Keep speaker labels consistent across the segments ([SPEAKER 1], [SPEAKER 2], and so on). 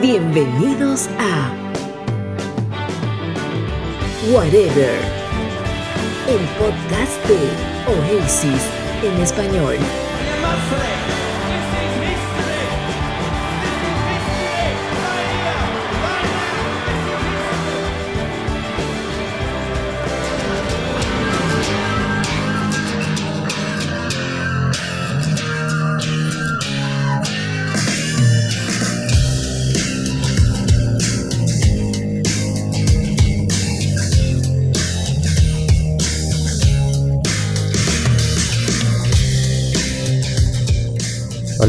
[SPEAKER 1] Bienvenidos a Whatever, el podcast de Oasis en español.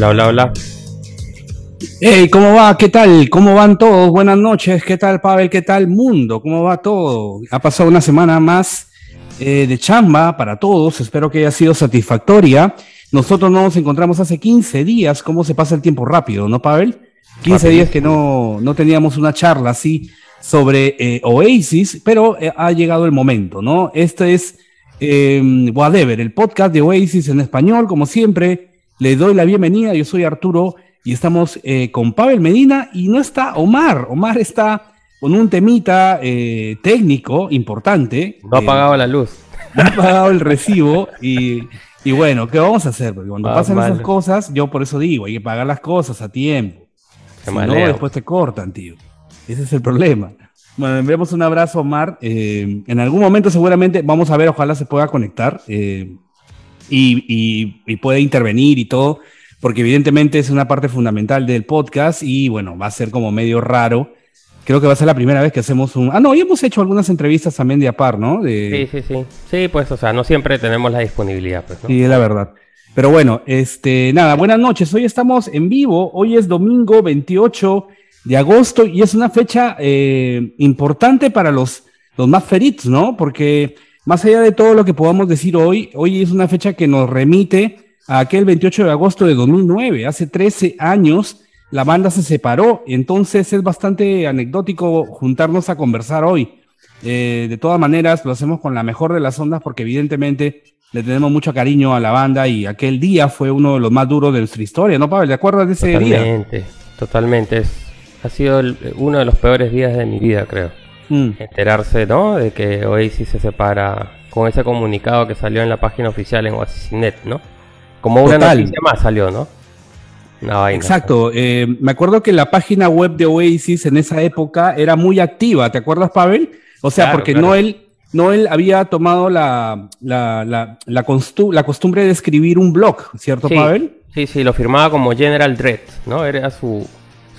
[SPEAKER 2] Hola, hola, hola.
[SPEAKER 3] Hey, ¿cómo va? ¿Qué tal? ¿Cómo van todos? Buenas noches. ¿Qué tal, Pavel? ¿Qué tal, mundo? ¿Cómo va todo? Ha pasado una semana más eh, de chamba para todos. Espero que haya sido satisfactoria. Nosotros nos encontramos hace 15 días. ¿Cómo se pasa el tiempo rápido, no, Pavel? 15 días que no, no teníamos una charla así sobre eh, Oasis, pero eh, ha llegado el momento, ¿no? Este es Whatever, el podcast de Oasis en español, como siempre le doy la bienvenida, yo soy Arturo y estamos eh, con Pavel Medina y no está Omar. Omar está con un temita eh, técnico importante.
[SPEAKER 2] No ha pagado la luz.
[SPEAKER 3] No ha pagado el recibo y, bueno, ¿qué vamos a hacer? Porque cuando pasan esas cosas, yo por eso digo, hay que pagar las cosas a tiempo. si no, después te cortan, tío. Ese es el problema. Bueno, enviamos un abrazo, Omar. Eh, en algún momento seguramente vamos a ver, ojalá se pueda conectar y, puede intervenir y todo, porque evidentemente es una parte fundamental del podcast y bueno, va a ser como medio raro. Creo que va a ser la primera vez que hacemos un... Ah, no, y hemos hecho algunas entrevistas también de APAR, ¿no?
[SPEAKER 2] Sí, sí, sí. Sí, pues, o sea, no siempre tenemos la disponibilidad, pues, ¿no?
[SPEAKER 3] Sí, es la verdad. Pero bueno, este, nada, buenas noches. Hoy estamos en vivo. Hoy es domingo 28 de agosto y es una fecha eh, importante para los, los más feritos, ¿no? Porque más allá de todo lo que podamos decir hoy, hoy es una fecha que nos remite a aquel 28 de agosto de 2009. Hace 13 años la banda se separó, entonces es bastante anecdótico juntarnos a conversar hoy. Eh, de todas maneras, lo hacemos con la mejor de las ondas porque evidentemente le tenemos mucho cariño a la banda y aquel día fue uno de los más duros de nuestra historia, ¿no, Pablo? ¿Te acuerdas de ese
[SPEAKER 2] día? Totalmente, totalmente. Ha sido uno de los peores días de mi vida, creo. Mm. enterarse, ¿no? De que Oasis se separa con ese comunicado que salió en la página oficial en Oasis.net, ¿no? Como una noticia más salió, ¿no?
[SPEAKER 3] Exacto. Eh, me acuerdo que la página web de Oasis en esa época era muy activa. ¿Te acuerdas, Pavel? O sea, porque Noel, Noel había tomado la, la, la, la, costumbre de escribir un blog, ¿cierto, Pavel?
[SPEAKER 2] Sí, sí, lo firmaba como General Dread, ¿no? Era su,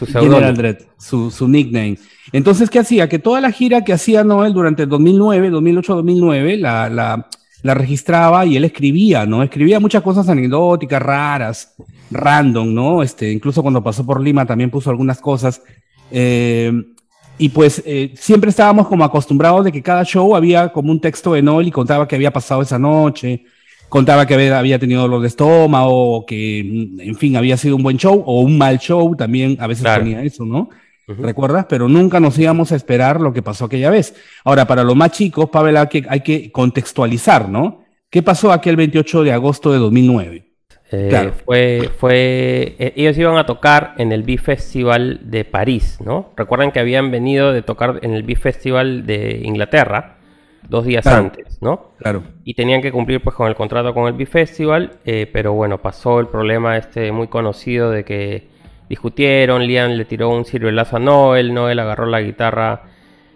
[SPEAKER 3] su General Dread, su, su nickname. Entonces, ¿qué hacía? Que toda la gira que hacía Noel durante el 2009, 2008-2009, la, la, la, registraba y él escribía, ¿no? Escribía muchas cosas anecdóticas, raras, random, ¿no? Este, incluso cuando pasó por Lima también puso algunas cosas. Eh, y pues eh, siempre estábamos como acostumbrados de que cada show había como un texto de Noel y contaba qué había pasado esa noche, contaba que había, tenido dolor de estómago, que en fin había sido un buen show o un mal show, también a veces ponía eso, ¿no? ¿Recuerdas? Pero nunca nos íbamos a esperar lo que pasó aquella vez. Ahora, para los más chicos, Pavel, hay que, hay que contextualizar, ¿no? ¿Qué pasó aquel 28 de agosto de 2009?
[SPEAKER 2] Eh, fue, fue, eh, ellos iban a tocar en el B-Festival de París, ¿no? Recuerden que habían venido de tocar en el B-Festival de Inglaterra dos días antes, ¿no?
[SPEAKER 3] Claro.
[SPEAKER 2] Y tenían que cumplir pues con el contrato con el B-Festival, eh, pero bueno, pasó el problema este muy conocido de que discutieron, Liam le tiró un ciruelazo a Noel, Noel agarró la guitarra,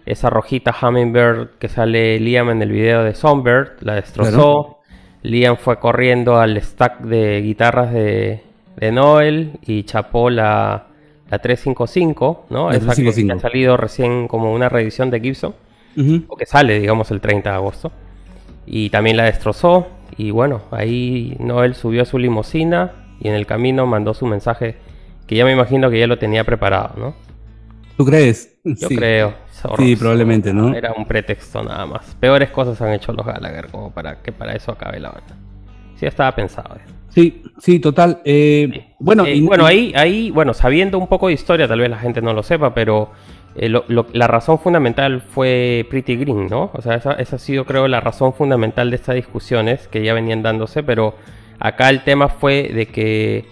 [SPEAKER 2] esa rojita Hummingbird que sale Liam en el video de Songbird, la destrozó. Liam fue corriendo al stack de guitarras de, Noel y chapó la, la 355, ¿no? esa que ha salido recién como una reedición de Gibson, o que sale, digamos, el 30 de agosto. Y también la destrozó. Y bueno, ahí Noel subió a su limusina y en el camino mandó su mensaje que ya me imagino que ya lo tenía preparado, ¿no?
[SPEAKER 3] ¿Tú crees?
[SPEAKER 2] Yo creo.
[SPEAKER 3] Sí, probablemente, ¿no?
[SPEAKER 2] Era un pretexto nada más. Peores cosas han hecho los Gallagher como para que para eso acabe la banda. Sí, estaba pensado.
[SPEAKER 3] Sí, sí, total. Eh, bueno,
[SPEAKER 2] eh, bueno ahí, ahí, bueno, sabiendo un poco de historia, tal vez la gente no lo sepa, pero eh, la razón fundamental fue Pretty Green, ¿no? O sea, esa, esa, ha sido, creo, la razón fundamental de estas discusiones que ya venían dándose, pero acá el tema fue de que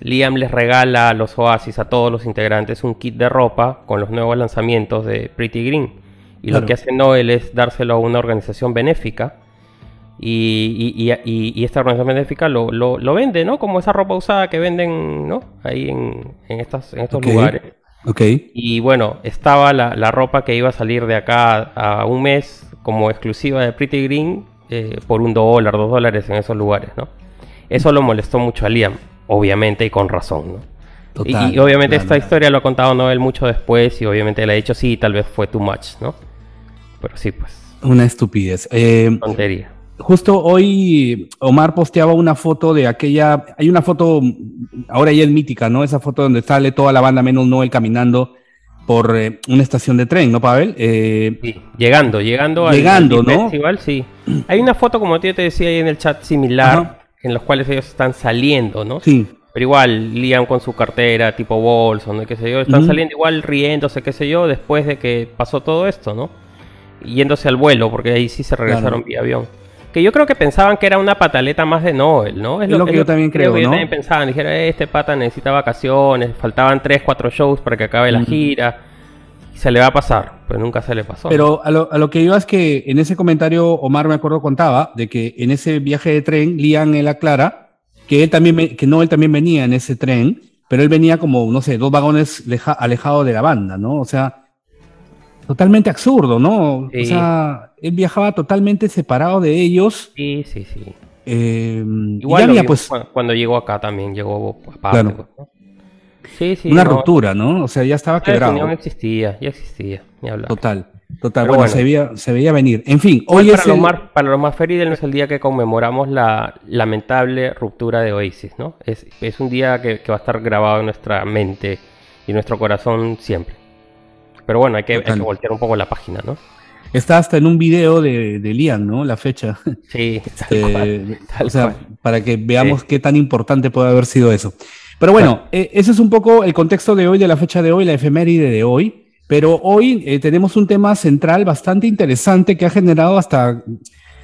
[SPEAKER 2] Liam les regala a los Oasis, a todos los integrantes, un kit de ropa con los nuevos lanzamientos de Pretty Green. Y
[SPEAKER 3] Claro.
[SPEAKER 2] lo que hace Noel es dárselo a una organización benéfica. Y, y- y- y- y esta organización benéfica lo, lo- lo vende, ¿no? Como esa ropa usada que venden, ¿no? Ahí en, en estas, en estos lugares.
[SPEAKER 3] Ok.
[SPEAKER 2] Y bueno, estaba la, la ropa que iba a salir de acá a un mes como exclusiva de Pretty Green eh, por un dólar, dos dólares en esos lugares, ¿no? Eso lo molestó mucho a Liam, obviamente y con razón, ¿no? Y-
[SPEAKER 3] Total,
[SPEAKER 2] y, obviamente
[SPEAKER 3] claro.
[SPEAKER 2] esta historia lo ha contado Noel mucho después y obviamente le ha dicho sí, tal vez fue too much, ¿no? Pero sí, pues,
[SPEAKER 3] Una estupidez. Eh,
[SPEAKER 2] tontería.
[SPEAKER 3] Justo hoy Omar posteaba una foto de aquella, hay una foto, ahora ya es mítica, ¿no? Esa foto donde sale toda la banda menos Noel caminando por eh, una estación de tren, ¿no, Pavel? Eh,
[SPEAKER 2] Sí, llegando, llegando al-
[SPEAKER 3] Llegando,
[SPEAKER 2] al
[SPEAKER 3] ¿no?
[SPEAKER 2] festival, sí. Hay una foto, como yo te decía ahí en el chat, similar,
[SPEAKER 3] Ajá.
[SPEAKER 2] en los cuales ellos están saliendo, ¿no?
[SPEAKER 3] sí,
[SPEAKER 2] Pero igual, Liam con su cartera, tipo bolso, ¿no? qué sé yo, están saliendo igual riéndose, qué sé yo, después de que pasó todo esto, ¿no? Yéndose al vuelo, porque ahí sí se regresaron
[SPEAKER 3] Claro.
[SPEAKER 2] vía avión. Que yo creo que pensaban que era una pataleta más de Noel, ¿no?
[SPEAKER 3] Es lo que yo también creo,
[SPEAKER 2] que yo
[SPEAKER 3] ¿no?
[SPEAKER 2] también pensaba, dijera, este pata necesita vacaciones, faltaban 3, 4 shows para que acabe la gira, y se le va a pasar, pero nunca se le pasó.
[SPEAKER 3] pero a lo, a lo que iba es que en ese comentario Omar me acuerdo contaba de que en ese viaje de tren Liam él aclara que él también, que no, él también venía en ese tren, pero él venía como, no sé, dos vagones leja- alejado de la banda, ¿no? O sea, totalmente absurdo, ¿no?
[SPEAKER 2] Sí.
[SPEAKER 3] O sea, él viajaba totalmente separado de ellos.
[SPEAKER 2] Sí, sí, sí.
[SPEAKER 3] eh,
[SPEAKER 2] Igual
[SPEAKER 3] había pues
[SPEAKER 2] cu- cuando llegó acá también, llegó aparte.
[SPEAKER 3] Claro.
[SPEAKER 2] pues, ¿no? Sí, sí.
[SPEAKER 3] una
[SPEAKER 2] no,
[SPEAKER 3] ruptura, ¿no? O sea, ya estaba
[SPEAKER 2] La
[SPEAKER 3] quebrado.
[SPEAKER 2] definición existía, ya existía, ni hablar.
[SPEAKER 3] Total, total. Bueno,
[SPEAKER 2] bueno.
[SPEAKER 3] Se, veía, se veía venir. En fin,
[SPEAKER 2] Hoy
[SPEAKER 3] hoy
[SPEAKER 2] para,
[SPEAKER 3] es
[SPEAKER 2] los
[SPEAKER 3] el-
[SPEAKER 2] más, para los más feridos es el día que conmemoramos la lamentable ruptura de Oasis, ¿no? Es, es un día que, que va a estar grabado en nuestra mente y nuestro corazón siempre. Pero bueno, hay que, hay
[SPEAKER 3] Total.
[SPEAKER 2] que voltear un poco la página, ¿no?
[SPEAKER 3] Está hasta en un video de, de Liam, ¿no? La fecha.
[SPEAKER 2] Sí, tal
[SPEAKER 3] Eh,
[SPEAKER 2] cual, tal
[SPEAKER 3] o sea,
[SPEAKER 2] cual.
[SPEAKER 3] para que veamos
[SPEAKER 2] Sí.
[SPEAKER 3] qué tan importante puede haber sido eso. Pero bueno, eh, ese es un poco el contexto de hoy, de la fecha de hoy, la efeméride de hoy. Pero hoy eh, tenemos un tema central bastante interesante que ha generado hasta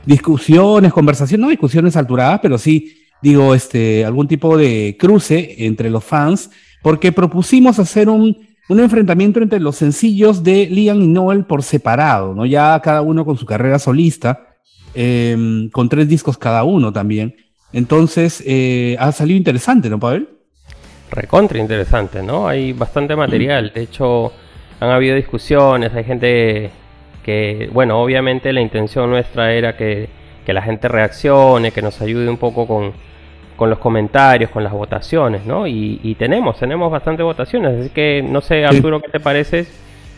[SPEAKER 3] discusiones, conversaciones, no discusiones alturadas, pero sí, digo, este, algún tipo de cruce entre los fans, porque propusimos hacer un, un enfrentamiento entre los sencillos de Liam y Noel por separado, ¿no? Ya cada uno con su carrera solista, eh, con tres discos cada uno también. Entonces, eh, ha salido interesante, ¿no, Pavel?
[SPEAKER 2] Recontra interesante, ¿no? Hay bastante material. De hecho, han habido discusiones, hay gente que, bueno, obviamente la intención nuestra era que, que la gente reaccione, que nos ayude un poco con, con los comentarios, con las votaciones, ¿no? Y, y tenemos, tenemos bastante votaciones. Así que, no sé, Arturo, ¿qué te parece?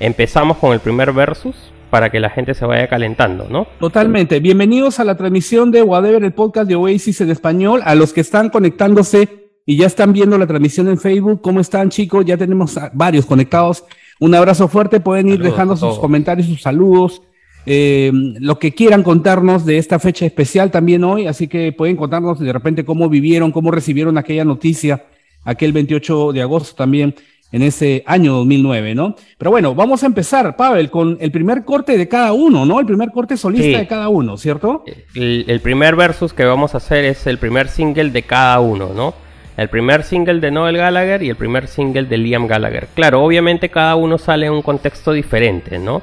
[SPEAKER 2] Empezamos con el primer versus para que la gente se vaya calentando, ¿no?
[SPEAKER 3] Totalmente. Bienvenidos a la transmisión de Whatever, el podcast de Oasis en español. A los que están conectándose y ya están viendo la transmisión en Facebook, ¿cómo están, chicos? Ya tenemos varios conectados. Un abrazo fuerte. Pueden ir
[SPEAKER 2] Saludos
[SPEAKER 3] dejando sus comentarios, sus saludos, eh, lo que quieran contarnos de esta fecha especial también hoy. Así que pueden contarnos de repente cómo vivieron, cómo recibieron aquella noticia, aquel 28 de agosto también en ese año 2009, ¿no? Pero bueno, vamos a empezar, Pavel, con el primer corte de cada uno, ¿no? El primer corte solista
[SPEAKER 2] Sí.
[SPEAKER 3] de cada uno, ¿cierto?
[SPEAKER 2] El, el primer versus que vamos a hacer es el primer single de cada uno, ¿no? El primer single de Noel Gallagher y el primer single de Liam Gallagher. Claro, obviamente cada uno sale en un contexto diferente, ¿no?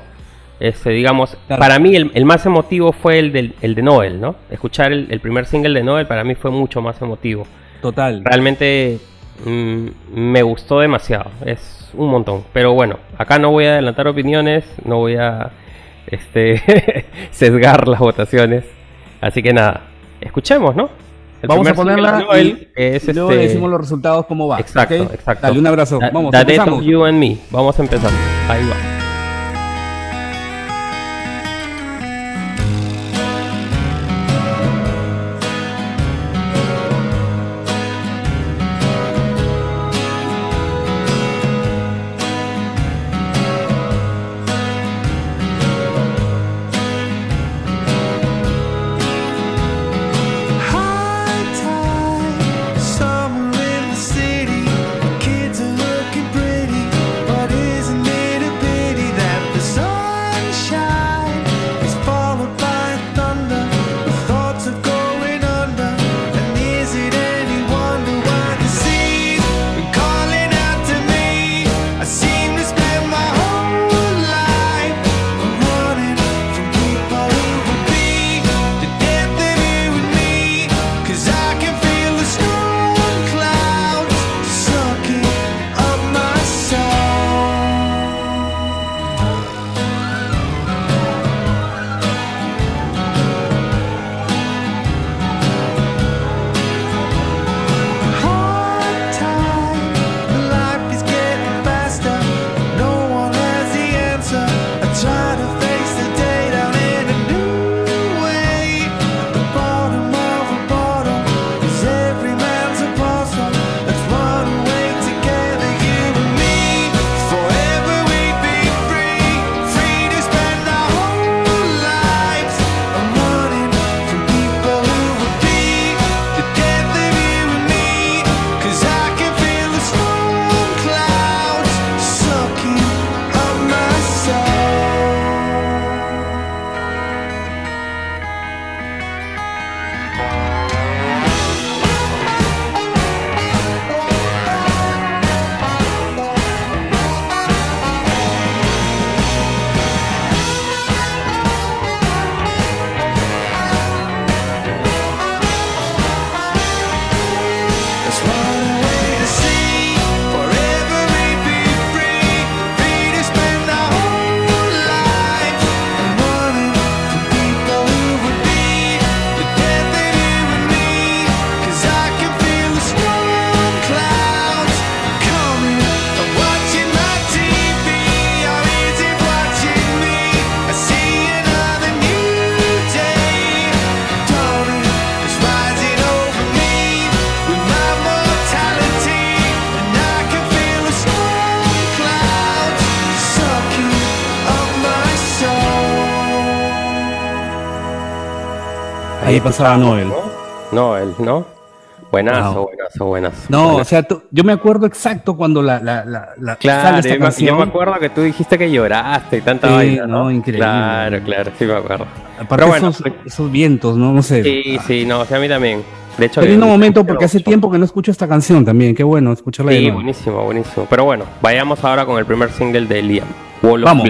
[SPEAKER 2] Este, digamos,
[SPEAKER 3] Claro.
[SPEAKER 2] para mí el, el más emotivo fue el, del, el de Noel, ¿no? Escuchar el, el primer single de Noel para mí fue mucho más emotivo.
[SPEAKER 3] Total.
[SPEAKER 2] Realmente mm, me gustó demasiado, es un montón. Pero bueno, acá no voy a adelantar opiniones, no voy a este, sesgar las votaciones. Así que nada, escuchemos, ¿no? El
[SPEAKER 3] Vamos a ponerla
[SPEAKER 2] de Noel
[SPEAKER 3] y,
[SPEAKER 2] es
[SPEAKER 3] y luego
[SPEAKER 2] este-
[SPEAKER 3] decimos los resultados cómo va.
[SPEAKER 2] Exacto,
[SPEAKER 3] ¿ok?
[SPEAKER 2] exacto.
[SPEAKER 3] Dale, un abrazo.
[SPEAKER 2] Da-
[SPEAKER 3] Vamos, empezamos.
[SPEAKER 2] You and Me. Vamos a empezar. Ahí va.
[SPEAKER 3] Pasaba Noel.
[SPEAKER 2] ¿no? Noel, ¿no? Buenazo,
[SPEAKER 3] Wow.
[SPEAKER 2] buenazo, buenazo.
[SPEAKER 3] No,
[SPEAKER 2] Buenazo.
[SPEAKER 3] o sea, tú- yo me acuerdo exacto cuando la, la, la, la-
[SPEAKER 2] Claro,
[SPEAKER 3] sale esta
[SPEAKER 2] yo me, yo
[SPEAKER 3] canción.
[SPEAKER 2] me acuerdo que tú dijiste que lloraste y tanta
[SPEAKER 3] Sí,
[SPEAKER 2] vaina, ¿no?
[SPEAKER 3] no, increíble.
[SPEAKER 2] Claro, claro, sí me acuerdo.
[SPEAKER 3] Aparte
[SPEAKER 2] Pero bueno,
[SPEAKER 3] esos, esos vientos, ¿no? No sé.
[SPEAKER 2] Sí, sí, no, o sea, a mí también. De hecho,
[SPEAKER 3] lindo momento porque hace tiempo que no escucho esta canción también. Qué bueno escucharla
[SPEAKER 2] Sí, buenísimo, buenísimo. Pero bueno, vayamos ahora con el primer single de Liam, Wall of
[SPEAKER 3] Vamos.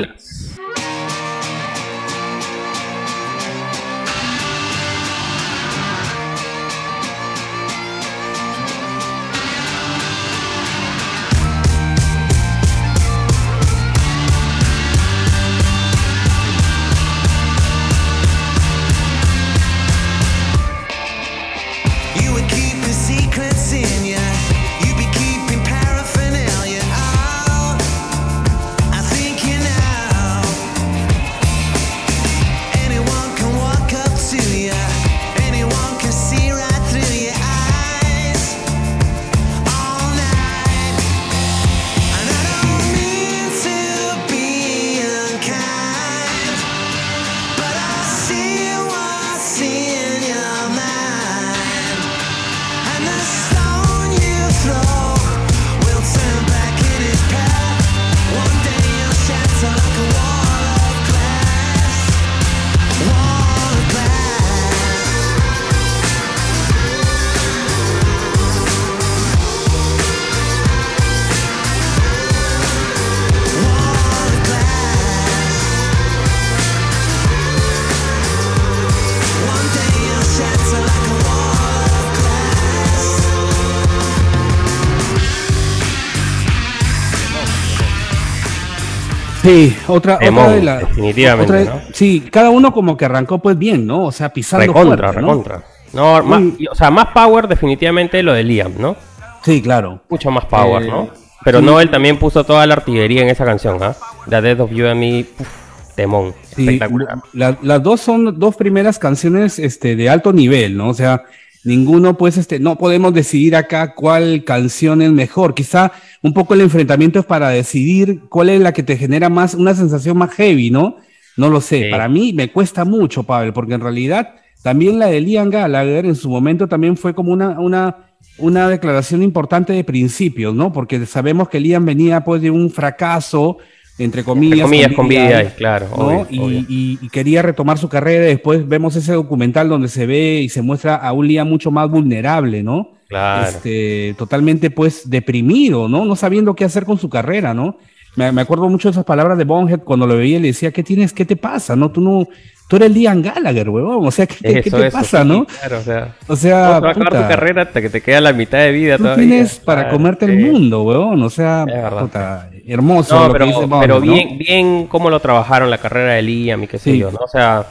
[SPEAKER 3] Otra, otra
[SPEAKER 2] Temón,
[SPEAKER 3] de la.
[SPEAKER 2] definitivamente,
[SPEAKER 3] otra de-
[SPEAKER 2] ¿no?
[SPEAKER 3] Sí, cada uno como que arrancó pues bien, ¿no? O sea, pisando
[SPEAKER 2] Recontra,
[SPEAKER 3] fuerte, ¿no?
[SPEAKER 2] recontra. No, más- o sea, más power definitivamente lo de Liam, ¿no?
[SPEAKER 3] Sí, claro.
[SPEAKER 2] Mucho más power,
[SPEAKER 3] Eh,
[SPEAKER 2] ¿no? Pero
[SPEAKER 3] sí.
[SPEAKER 2] Noel también puso toda la artillería en esa canción, ¿ah? The Death of You and Me, uf, temón,
[SPEAKER 3] Sí,
[SPEAKER 2] espectacular.
[SPEAKER 3] la- las dos son dos primeras canciones este, de alto nivel, ¿no? O sea, ninguno, pues, este, no podemos decidir acá cuál canción es mejor. Quizá un poco el enfrentamiento es para decidir cuál es la que te genera más, una sensación más heavy, ¿no? No lo sé.
[SPEAKER 2] Sí.
[SPEAKER 3] Para mí me cuesta mucho, Pavel, porque en realidad también la de Liam Gallagher en su momento también fue como una, una, una declaración importante de principios, ¿no? Porque sabemos que Liam venía pues de un fracaso, entre comillas,
[SPEAKER 2] Entre comillas, con
[SPEAKER 3] BDI,
[SPEAKER 2] BDI, claro,
[SPEAKER 3] ¿no?
[SPEAKER 2] obvio,
[SPEAKER 3] y,
[SPEAKER 2] obvio.
[SPEAKER 3] y- y quería retomar su carrera. Después vemos ese documental donde se ve y se muestra a un Liam mucho más vulnerable, ¿no?
[SPEAKER 2] Claro.
[SPEAKER 3] Este, totalmente pues deprimido, ¿no? No sabiendo qué hacer con su carrera, ¿no? Me, me acuerdo mucho de esas palabras de Bonhead cuando lo veía y le decía, ¿qué tienes? ¿Qué te pasa? ¿No? Tú no, tú eres Liam Gallagher, huevón. O sea, ¿qué, te- qué
[SPEAKER 2] Eso,
[SPEAKER 3] te
[SPEAKER 2] eso,
[SPEAKER 3] pasa,
[SPEAKER 2] sí,
[SPEAKER 3] no?
[SPEAKER 2] Claro, o sea,
[SPEAKER 3] O sea,
[SPEAKER 2] ¿cómo te va a acabar tu carrera hasta que te queda la mitad de vida
[SPEAKER 3] tú
[SPEAKER 2] todavía?
[SPEAKER 3] tienes para
[SPEAKER 2] Claro,
[SPEAKER 3] comerte
[SPEAKER 2] sí.
[SPEAKER 3] el mundo, huevón. O sea, puta, hermoso
[SPEAKER 2] No,
[SPEAKER 3] lo
[SPEAKER 2] pero,
[SPEAKER 3] que dice
[SPEAKER 2] pero
[SPEAKER 3] Bonhead, ¿no?
[SPEAKER 2] bien, bien cómo lo trabajaron la carrera de Liam y qué sé
[SPEAKER 3] Sí.
[SPEAKER 2] yo, ¿no? O sea,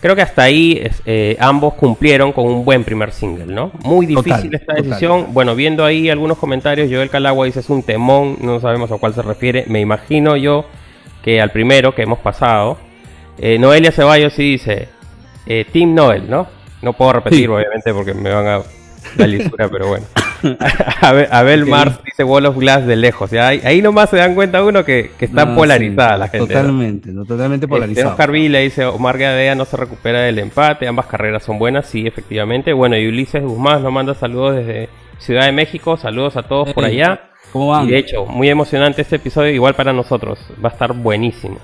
[SPEAKER 2] creo que hasta ahí eh, ambos cumplieron con un buen primer single, ¿no? Muy difícil
[SPEAKER 3] Total,
[SPEAKER 2] esta
[SPEAKER 3] total.
[SPEAKER 2] decisión. Bueno, viendo ahí algunos comentarios, Joel Calagua dice es un temón, no sabemos a cuál se refiere. Me imagino yo que al primero que hemos pasado. Eh, Noelia Ceballos sí dice eh, Team Noel, ¿no? No puedo repetir,
[SPEAKER 3] Sí.
[SPEAKER 2] obviamente, porque me van a la lisura, pero bueno. Abel, Abel. Mars dice Wall of Glass de lejos. Ya ahí, ahí nomás se dan cuenta uno que, que está
[SPEAKER 3] No,
[SPEAKER 2] polarizada
[SPEAKER 3] sí,
[SPEAKER 2] la gente.
[SPEAKER 3] Totalmente, no, totalmente
[SPEAKER 2] Este,
[SPEAKER 3] polarizado.
[SPEAKER 2] Oscar Vila dice Omar Gadea no se recupera del empate, ambas carreras son buenas, sí, efectivamente. Bueno, y Ulises Guzmán nos manda saludos desde Ciudad de México, saludos a todos por allá.
[SPEAKER 3] ¿Cómo van?
[SPEAKER 2] Y de hecho, muy emocionante este episodio, igual para nosotros, va a estar buenísimo.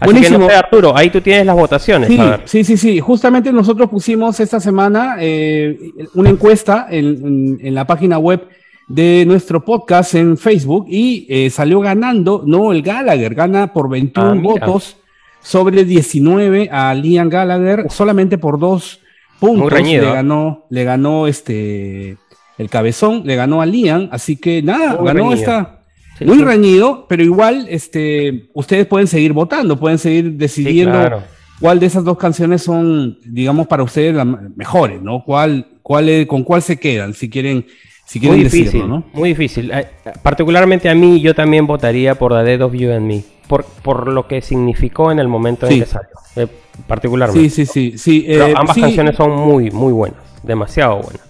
[SPEAKER 2] Así
[SPEAKER 3] Buenísimo.
[SPEAKER 2] que no sé, Arturo, ahí tú tienes las votaciones,
[SPEAKER 3] Sí, sí, sí, sí. Justamente nosotros pusimos esta semana eh, una encuesta en, en- en la página web de nuestro podcast en Facebook y eh, salió ganando, no el Gallagher, gana por 21
[SPEAKER 2] Ah,
[SPEAKER 3] votos sobre 19 a Liam Gallagher, solamente por dos puntos.
[SPEAKER 2] reñido,
[SPEAKER 3] Le
[SPEAKER 2] ¿eh?
[SPEAKER 3] ganó, le ganó este el cabezón, le ganó a Liam, así que nada,
[SPEAKER 2] Muy
[SPEAKER 3] ganó
[SPEAKER 2] reñido.
[SPEAKER 3] esta.
[SPEAKER 2] Sí,
[SPEAKER 3] muy
[SPEAKER 2] sí.
[SPEAKER 3] reñido, pero igual este, ustedes pueden seguir votando, pueden seguir
[SPEAKER 2] Sí,
[SPEAKER 3] decidiendo
[SPEAKER 2] claro.
[SPEAKER 3] cuál de esas dos canciones son, digamos, para ustedes las mejores, ¿no? ¿Cuál, cuál es- con cuál se quedan, si quieren, si quieren
[SPEAKER 2] Muy
[SPEAKER 3] decirlo,
[SPEAKER 2] difícil,
[SPEAKER 3] ¿no?
[SPEAKER 2] muy difícil. Particularmente a mí, yo también votaría por The Dead of You and Me, por, por lo que significó en el momento en que salió. eh, particularmente.
[SPEAKER 3] Sí, sí, sí, eh,
[SPEAKER 2] ambas canciones son muy, muy buenas, demasiado buenas.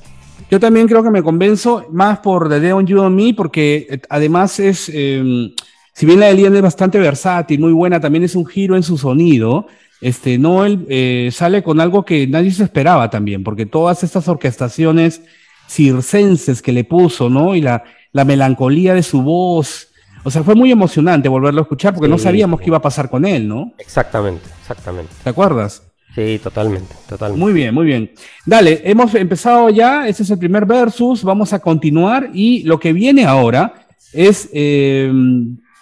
[SPEAKER 3] Yo también creo que me convenzo más por The Day on You and Me, porque eh, además es, eh, si bien la de Liam es bastante versátil, muy buena, también es un giro en su sonido. este, Noel eh, sale con algo que nadie se esperaba también, porque todas estas orquestaciones circenses que le puso, ¿no? Y la, la melancolía de su voz. O sea, fue muy emocionante volverlo a escuchar porque no
[SPEAKER 2] Sí.
[SPEAKER 3] sabíamos qué iba a pasar con él, ¿no?
[SPEAKER 2] Exactamente, exactamente.
[SPEAKER 3] ¿Te acuerdas?
[SPEAKER 2] Sí, totalmente, totalmente.
[SPEAKER 3] Muy bien, muy bien. Dale, hemos empezado ya, este es el primer versus, vamos a continuar y lo que viene ahora es eh,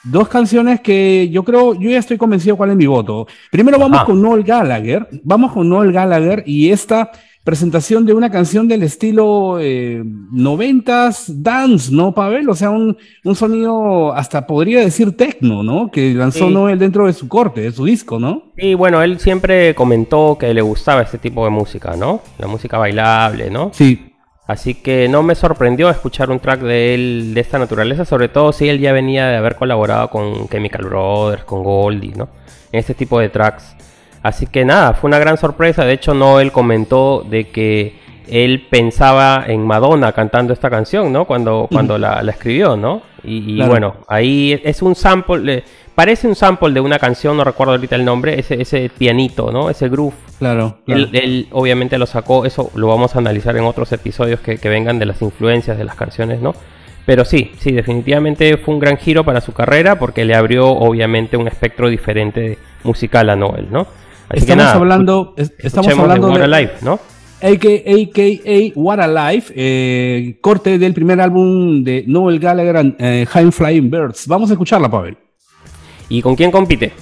[SPEAKER 3] dos canciones que yo creo, yo ya estoy convencido cuál es mi voto. Primero vamos
[SPEAKER 2] Ajá.
[SPEAKER 3] con Noel Gallagher, vamos con Noel Gallagher y esta presentación de una canción del estilo eh, noventas dance, ¿no, Pavel? O sea, un, un sonido hasta podría decir techno, ¿no? Que lanzó
[SPEAKER 2] Sí.
[SPEAKER 3] Noel dentro de su corte, de su disco, ¿no?
[SPEAKER 2] Y bueno, él siempre comentó que le gustaba este tipo de música, ¿no? La música bailable, ¿no?
[SPEAKER 3] Sí,
[SPEAKER 2] Así que no me sorprendió escuchar un track de él de esta naturaleza, sobre todo si él ya venía de haber colaborado con Chemical Brothers, con Goldie, ¿no? En este tipo de tracks. Así que nada, fue una gran sorpresa. De hecho, Noel comentó de que él pensaba en Madonna cantando esta canción, ¿no? Cuando, cuando la, la escribió, ¿no? Y, y
[SPEAKER 3] Claro.
[SPEAKER 2] bueno, ahí es un sample, eh, parece un sample de una canción, no recuerdo ahorita el nombre, ese, ese pianito, ¿no? Ese groove.
[SPEAKER 3] claro. claro.
[SPEAKER 2] Él, él obviamente lo sacó, eso lo vamos a analizar en otros episodios que, que vengan de las influencias de las canciones, ¿no? Pero sí, sí, definitivamente fue un gran giro para su carrera porque le abrió obviamente un espectro diferente musical a Noel, ¿no? Así
[SPEAKER 3] Estamos hablando, es- estamos hablando
[SPEAKER 2] de
[SPEAKER 3] de,
[SPEAKER 2] What a Life, ¿no?
[SPEAKER 3] AKA What a Life, eh, corte del primer álbum de Noel Gallagher and eh, High Flying Birds. Vamos a escucharla, Pavel.
[SPEAKER 2] ¿Y con quién compite?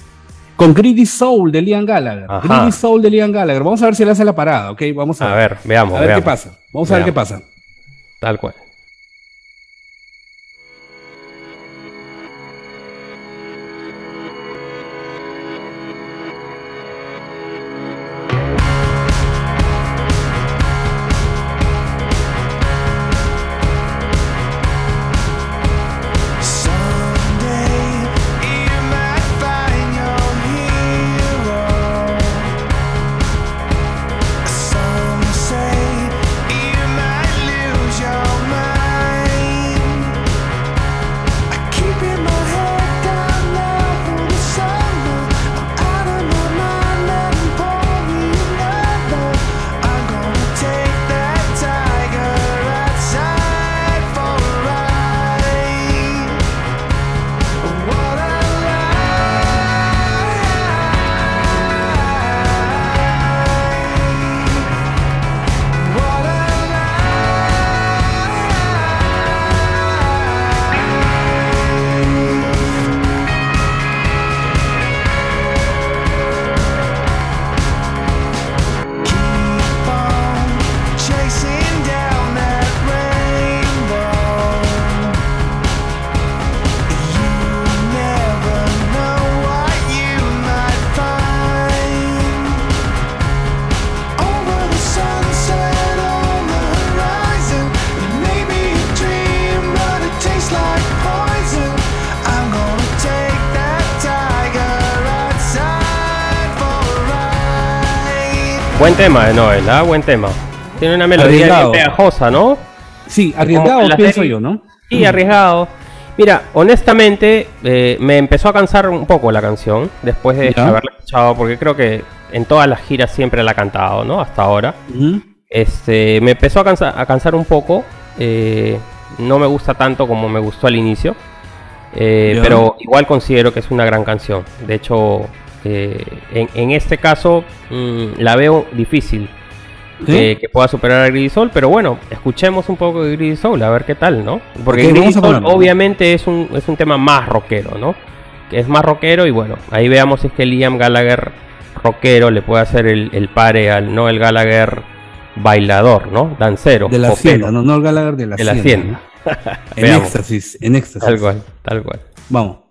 [SPEAKER 3] Con Greedy Soul de Liam Gallagher.
[SPEAKER 2] Ajá.
[SPEAKER 3] Greedy Soul de Liam Gallagher. Vamos a ver si le hace la parada, ¿ok? Vamos a,
[SPEAKER 2] A ver, veamos,
[SPEAKER 3] A ver qué pasa. Vamos a ver qué pasa.
[SPEAKER 2] Tal cual. Tema de Noel, ¿ah? Buen tema. Tiene una melodía bien pegajosa, ¿no?
[SPEAKER 3] Sí, arriesgado pienso yo, ¿no?
[SPEAKER 2] Sí, arriesgado. Mira, honestamente, eh, me empezó a cansar un poco la canción después de
[SPEAKER 3] Ya.
[SPEAKER 2] haberla escuchado, porque creo que en todas las giras siempre la ha cantado, ¿no? Hasta ahora. Este, me empezó a cansar, a cansar un poco. eh, no me gusta tanto como me gustó al inicio. eh, pero igual considero que es una gran canción. De hecho, eh, en, en este caso mm, la veo difícil
[SPEAKER 3] ¿Sí?
[SPEAKER 2] que, que pueda superar a Greedy Soul, pero bueno, escuchemos un poco de Greedy Soul, a ver qué tal, ¿no? Porque
[SPEAKER 3] Ok,
[SPEAKER 2] Greedy Soul obviamente es un, es un tema más rockero, ¿no? Que es más rockero y bueno, ahí veamos si es que Liam Gallagher rockero le puede hacer el, el pare al Noel Gallagher bailador, ¿no? Dancero.
[SPEAKER 3] De la
[SPEAKER 2] popero,
[SPEAKER 3] hacienda, no, no el Gallagher de la
[SPEAKER 2] De la
[SPEAKER 3] hacienda. En éxtasis, en éxtasis.
[SPEAKER 2] Tal cual, tal cual.
[SPEAKER 3] Vamos.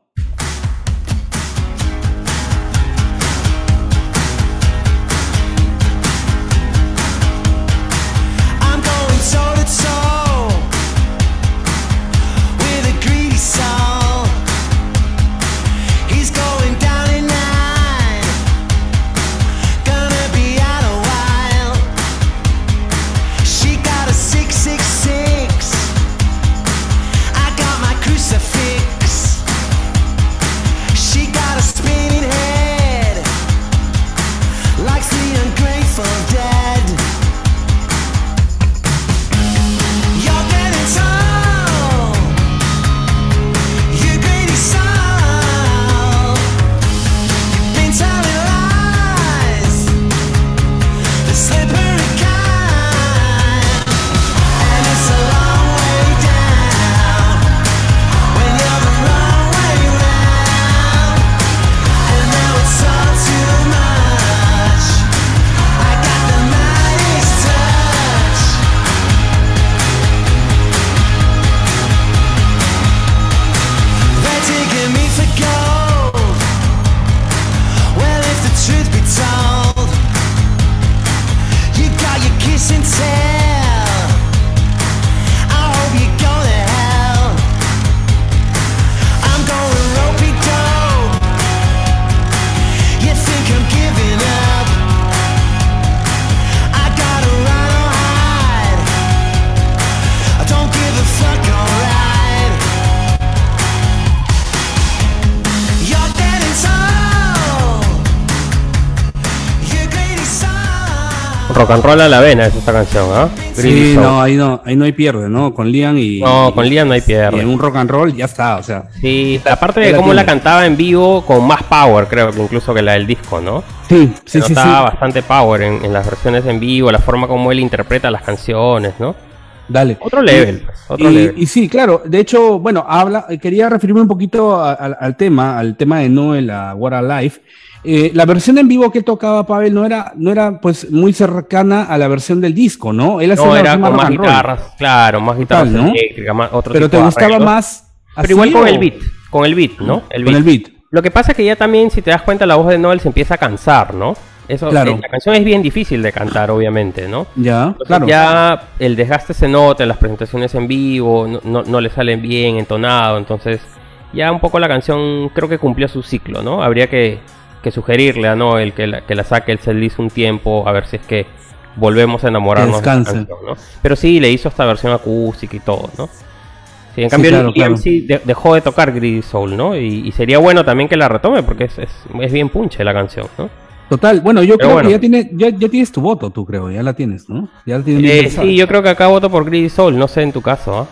[SPEAKER 2] Rock and roll a la vena es esta canción, ¿ah?
[SPEAKER 3] Sí,
[SPEAKER 2] Soul.
[SPEAKER 3] no, ahí no, ahí no hay pierde, ¿no? Con Liam y.
[SPEAKER 2] No, con Liam no hay
[SPEAKER 3] y
[SPEAKER 2] pierde.
[SPEAKER 3] en un rock and roll ya está, o sea.
[SPEAKER 2] Sí, aparte de cómo la cantaba en vivo con más power, creo que incluso que la del disco, ¿no?
[SPEAKER 3] Sí,
[SPEAKER 2] Se
[SPEAKER 3] sí, sí, sí.
[SPEAKER 2] notaba bastante power en, en las versiones en vivo, la forma como él interpreta las canciones, ¿no?
[SPEAKER 3] Dale.
[SPEAKER 2] Otro level, pues, otro
[SPEAKER 3] y,
[SPEAKER 2] level.
[SPEAKER 3] y sí, claro. De hecho, bueno, habla, quería referirme un poquito a- a- al tema, al tema de Noel, a What a Life. Eh, la versión en vivo que tocaba Pavel no era, no era pues muy cercana a la versión del disco, ¿no? Él hacía
[SPEAKER 2] No, era con más guitarras, claro, más guitarras
[SPEAKER 3] ¿no?
[SPEAKER 2] eléctricas, más otro
[SPEAKER 3] Pero
[SPEAKER 2] tipo
[SPEAKER 3] te gustaba
[SPEAKER 2] arreglos.
[SPEAKER 3] más.
[SPEAKER 2] Pero
[SPEAKER 3] así
[SPEAKER 2] igual con
[SPEAKER 3] o-
[SPEAKER 2] el beat, con el beat, ¿no? El
[SPEAKER 3] Con el beat.
[SPEAKER 2] Lo que pasa es que ya también, si te das cuenta, la voz de Noel se empieza a cansar, ¿no? Eso,
[SPEAKER 3] Claro.
[SPEAKER 2] eh, la canción es bien difícil de cantar, obviamente, ¿no?
[SPEAKER 3] Ya,
[SPEAKER 2] Entonces
[SPEAKER 3] claro.
[SPEAKER 2] Ya el desgaste se nota en las presentaciones en vivo, no, no, no le salen bien entonado, entonces ya un poco la canción creo que cumplió su ciclo, ¿no? Habría que, que sugerirle a Noel que la, que la saque el setlist un tiempo, a ver si es que volvemos a enamorarnos de la canción, ¿no? Pero sí, le hizo esta versión acústica y todo, ¿no? Sí, en
[SPEAKER 3] Sí,
[SPEAKER 2] cambio,
[SPEAKER 3] claro,
[SPEAKER 2] Liam
[SPEAKER 3] claro.
[SPEAKER 2] sí de- dejó de tocar Greedy Soul, ¿no? Y, y sería bueno también que la retome porque es, es, es bien punche la canción, ¿no?
[SPEAKER 3] Total, bueno, yo
[SPEAKER 2] Pero
[SPEAKER 3] creo
[SPEAKER 2] bueno.
[SPEAKER 3] que ya, tiene, ya, ya tienes tu voto, tú creo, ya la tienes, ¿no? Ya la tienes bien
[SPEAKER 2] Eh, sí, yo creo que acá voto por Greedy Soul, no sé en tu caso, ¿ah?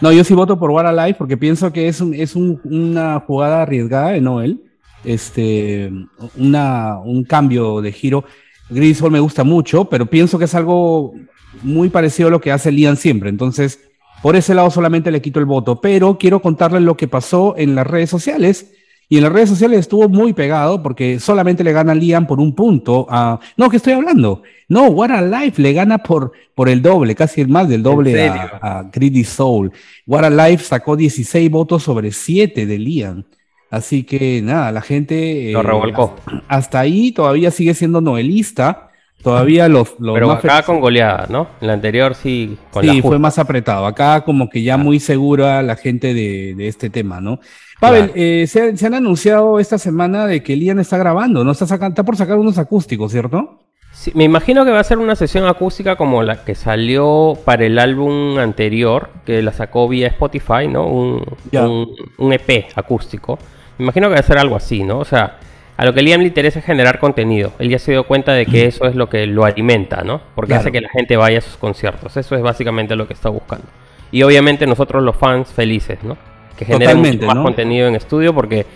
[SPEAKER 3] No, yo sí voto por What a Life porque pienso que es, un, es un- una jugada arriesgada de Noel. Este, una, un cambio de giro. Grisol me gusta mucho, pero pienso que es algo muy parecido a lo que hace Liam siempre. Entonces, por ese lado solamente le quito el voto. Pero quiero contarles lo que pasó en las redes sociales. Y en las redes sociales estuvo muy pegado porque solamente le gana Liam por un punto. A... No, ¿qué estoy hablando? No, What a Life le gana por, por el doble, casi más del doble a, a Greedy Soul. What a Life sacó 16 votos sobre 7 de Liam. Así que nada, la gente.
[SPEAKER 2] Lo
[SPEAKER 3] eh,
[SPEAKER 2] revolcó.
[SPEAKER 3] Hasta ahí todavía sigue siendo novelista. Todavía los, los
[SPEAKER 2] Pero
[SPEAKER 3] más
[SPEAKER 2] acá
[SPEAKER 3] felices-
[SPEAKER 2] con goleada, ¿no? En la anterior sí, con la
[SPEAKER 3] Sí, fue más apretado. Acá como que ya muy segura la gente de, de este tema, ¿no? Pavel,
[SPEAKER 2] Claro.
[SPEAKER 3] eh, se, se han anunciado esta semana de que Liam está grabando, ¿no? Está, está por sacar unos acústicos, ¿cierto?
[SPEAKER 2] Sí, me imagino que va a ser una sesión acústica como la que salió para el álbum anterior, que la sacó vía Spotify, ¿no? Un,
[SPEAKER 3] Ya.
[SPEAKER 2] un, un EP acústico. Me imagino que va a ser algo así, ¿no? O sea, a lo que Liam le interesa es generar contenido. Él ya se dio cuenta de que eso es lo que lo alimenta, ¿no? Porque
[SPEAKER 3] Claro.
[SPEAKER 2] hace que la gente vaya a sus conciertos. Eso es básicamente lo que está buscando. Y obviamente nosotros los fans felices, ¿no? Que generen mucho más
[SPEAKER 3] ¿no?
[SPEAKER 2] contenido en estudio porque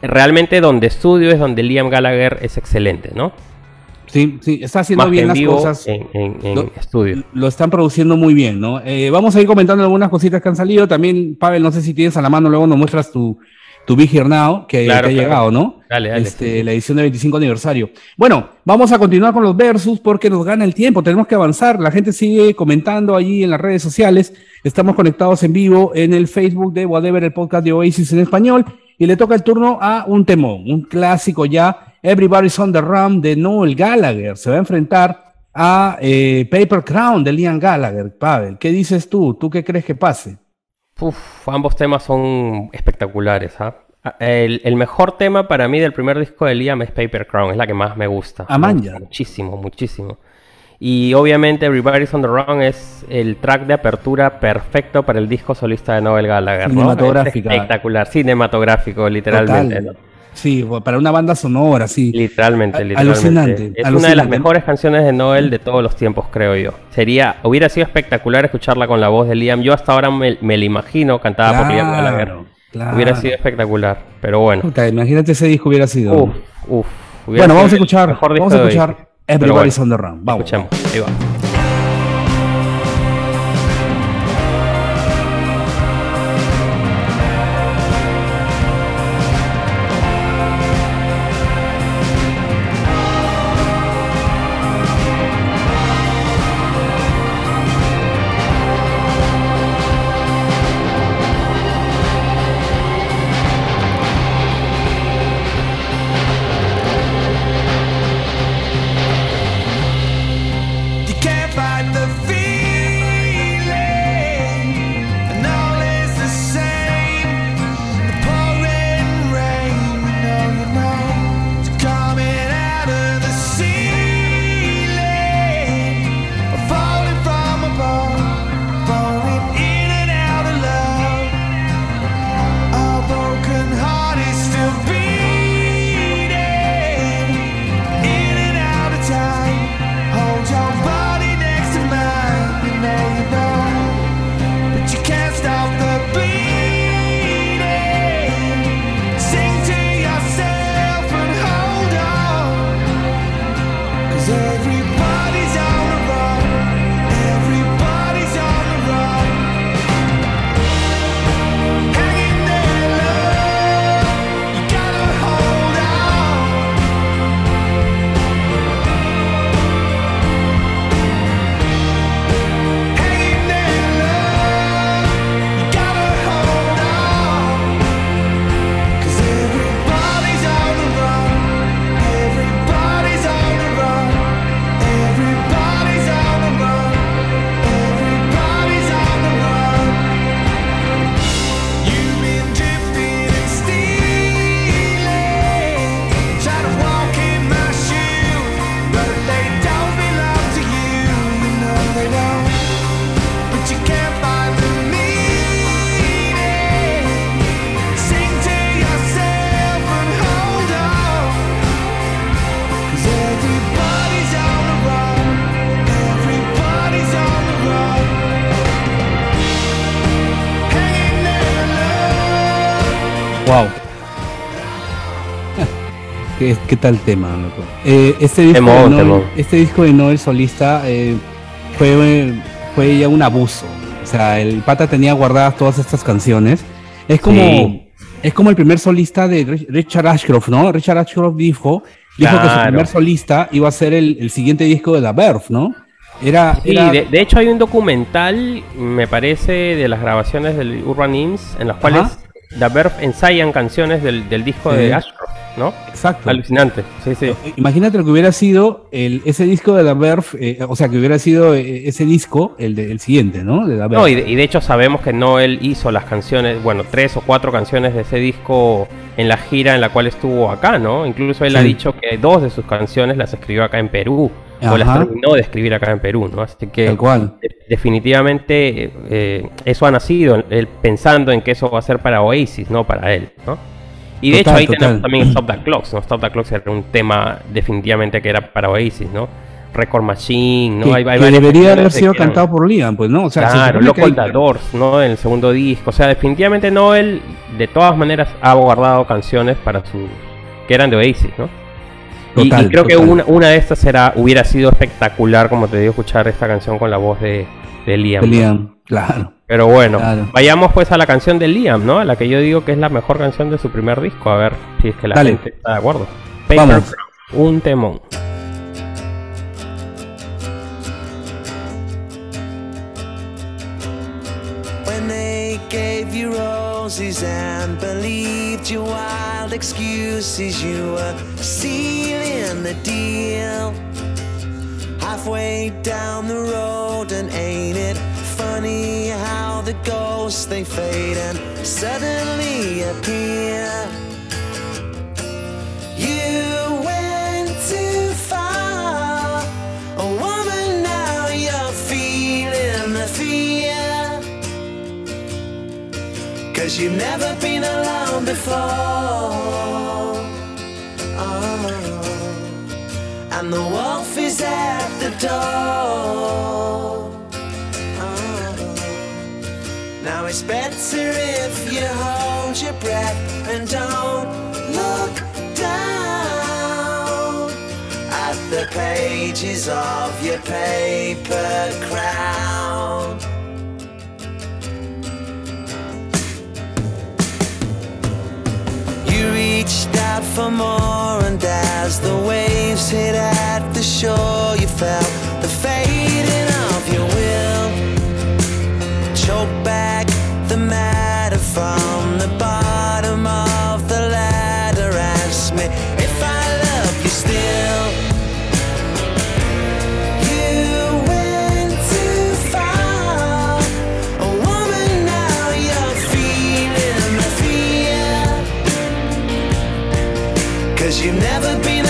[SPEAKER 2] realmente donde estudio es donde Liam Gallagher es excelente, ¿no?
[SPEAKER 3] Sí, sí, está haciendo
[SPEAKER 2] Más
[SPEAKER 3] bien
[SPEAKER 2] en
[SPEAKER 3] las cosas.
[SPEAKER 2] en, en- en
[SPEAKER 3] Lo-
[SPEAKER 2] estudio.
[SPEAKER 3] Lo están produciendo muy bien, ¿no? Eh, vamos a ir comentando algunas cositas que han salido. También, Pavel, no sé si tienes a la mano, luego nos muestras tu, tu Big Here Now, que,
[SPEAKER 2] Claro,
[SPEAKER 3] que ha
[SPEAKER 2] claro.
[SPEAKER 3] llegado, ¿no?
[SPEAKER 2] Dale, dale,
[SPEAKER 3] Este,
[SPEAKER 2] sí.
[SPEAKER 3] La edición de 25 aniversario. Bueno, vamos a continuar con los versus porque nos gana el tiempo, tenemos que avanzar. La gente sigue comentando allí en las redes sociales. Estamos conectados en vivo en el Facebook de Whatever, el podcast de Oasis en español. Y le toca el turno a un temón, un clásico ya, Everybody's on the Run de Noel Gallagher. Se va a enfrentar a eh, Paper Crown de Liam Gallagher. Pavel, ¿qué dices tú? ¿Tú qué crees que pase?
[SPEAKER 2] Uf, ambos temas son espectaculares. ¿ah? Ah, El, el mejor tema para mí del primer disco de Liam es Paper Crown, es la que más me gusta.
[SPEAKER 3] Ya.
[SPEAKER 2] Muchísimo, muchísimo. Y obviamente Everybody's on the Run es el track de apertura perfecto para el disco solista de Noel Gallagher. ¿no?
[SPEAKER 3] Cinematográfica.
[SPEAKER 2] Es espectacular, cinematográfico, literalmente.
[SPEAKER 3] Total.
[SPEAKER 2] ¿no?
[SPEAKER 3] Sí, para una banda sonora, sí.
[SPEAKER 2] Literalmente, literalmente.
[SPEAKER 3] alucinante,
[SPEAKER 2] Es una de las mejores canciones de Noel de todos los tiempos, creo yo. Sería, hubiera sido espectacular escucharla con la voz de Liam. Yo hasta ahora me, me la imagino cantada por Liam Gallagher.
[SPEAKER 3] Claro.
[SPEAKER 2] Hubiera sido espectacular, pero bueno.
[SPEAKER 3] Puta, imagínate ese disco hubiera sido.
[SPEAKER 2] Uf, uf. hubiera
[SPEAKER 3] bueno,
[SPEAKER 2] sido
[SPEAKER 3] vamos a escuchar,
[SPEAKER 2] mejor
[SPEAKER 3] vamos a escuchar Everybody's
[SPEAKER 2] bueno,
[SPEAKER 3] on the Run. Vamos.
[SPEAKER 2] Escuchemos, ahí va.
[SPEAKER 3] ¿Qué, tal tema, loco? Eh, este, disco
[SPEAKER 2] Temón,
[SPEAKER 3] de Noel,
[SPEAKER 2] temón.
[SPEAKER 3] este disco de Noel solista eh, fue, fue ya un abuso. O sea, el pata tenía guardadas todas estas canciones. Es como,
[SPEAKER 2] Sí.
[SPEAKER 3] es como el primer solista de Rich- Richard Ashcroft, ¿no? Richard Ashcroft dijo, dijo que su primer solista iba a ser el, el siguiente disco de la Verve, ¿no? Era,
[SPEAKER 2] Sí,
[SPEAKER 3] era-
[SPEAKER 2] de, de hecho hay un documental, me parece, de las grabaciones del Urban Hymns, en las cuales
[SPEAKER 3] Ajá.
[SPEAKER 2] The Verve ensayan canciones del, del disco
[SPEAKER 3] Sí.
[SPEAKER 2] de Ashcroft, ¿no?
[SPEAKER 3] exacto.
[SPEAKER 2] Alucinante, sí, sí.
[SPEAKER 3] Imagínate lo que hubiera sido el, ese disco de la Verve, eh, o sea, que hubiera sido eh, ese disco, el, de- el siguiente, ¿no? De la.
[SPEAKER 2] No, y de, y de hecho sabemos que Noel hizo las canciones, bueno, tres o cuatro canciones de ese disco en la gira en la cual estuvo acá, ¿no? Incluso él ha dicho que dos de sus canciones las escribió acá en Perú, o las terminó de escribir acá en Perú, ¿no? Así que
[SPEAKER 3] Tal cual.
[SPEAKER 2] de- definitivamente eh, eso ha nacido, él pensando en que eso va a ser para Oasis, no para él, ¿no? Y de
[SPEAKER 3] Total,
[SPEAKER 2] hecho ahí
[SPEAKER 3] total.
[SPEAKER 2] tenemos también Stop the Clocks, ¿no? Stop the Clocks era un tema definitivamente que era para Oasis, ¿no? Record Machine, ¿no?
[SPEAKER 3] que,
[SPEAKER 2] Hay- hay
[SPEAKER 3] que
[SPEAKER 2] varias
[SPEAKER 3] debería haber sido
[SPEAKER 2] eran-
[SPEAKER 3] cantado por Liam, pues, ¿no? O sea, se
[SPEAKER 2] Claro,
[SPEAKER 3] supone
[SPEAKER 2] Local
[SPEAKER 3] hay-
[SPEAKER 2] Doors, ¿no? En el segundo disco. O sea, definitivamente Noel, de todas maneras, ha guardado canciones para su. que eran de Oasis, ¿no? Y-
[SPEAKER 3] Total,
[SPEAKER 2] y, creo que una, una de estas será, hubiera sido espectacular, como te digo, escuchar esta canción con la voz de, de Liam.
[SPEAKER 3] de
[SPEAKER 2] ¿no?
[SPEAKER 3] Liam, claro.
[SPEAKER 2] Pero bueno,
[SPEAKER 3] Claro.
[SPEAKER 2] vayamos pues a la canción de Liam, ¿no? A la que yo digo que es la mejor canción de su primer disco. A ver si es que la
[SPEAKER 3] Dale.
[SPEAKER 2] gente está de acuerdo. Paper
[SPEAKER 3] Vamos.
[SPEAKER 2] Crown, un temón.
[SPEAKER 4] When they gave you roses and believed your wild excuses, you were sealing the deal. Halfway down the road, and ain't it funny how the ghosts they fade and suddenly appear? You went too far, a woman. Now you're feeling the fear. Cause you've never been alone before. Oh. And the wolf is at the door. Now it's better if you hold your breath and don't look down at the pages of your paper crown. You reached out for more, and as the waves hit at the shore, you felt the fading of. Choke back the matter from the bottom of the ladder. Ask me if I love you still. You went too far, a woman. Now you're feeling the fear. Cause you've never been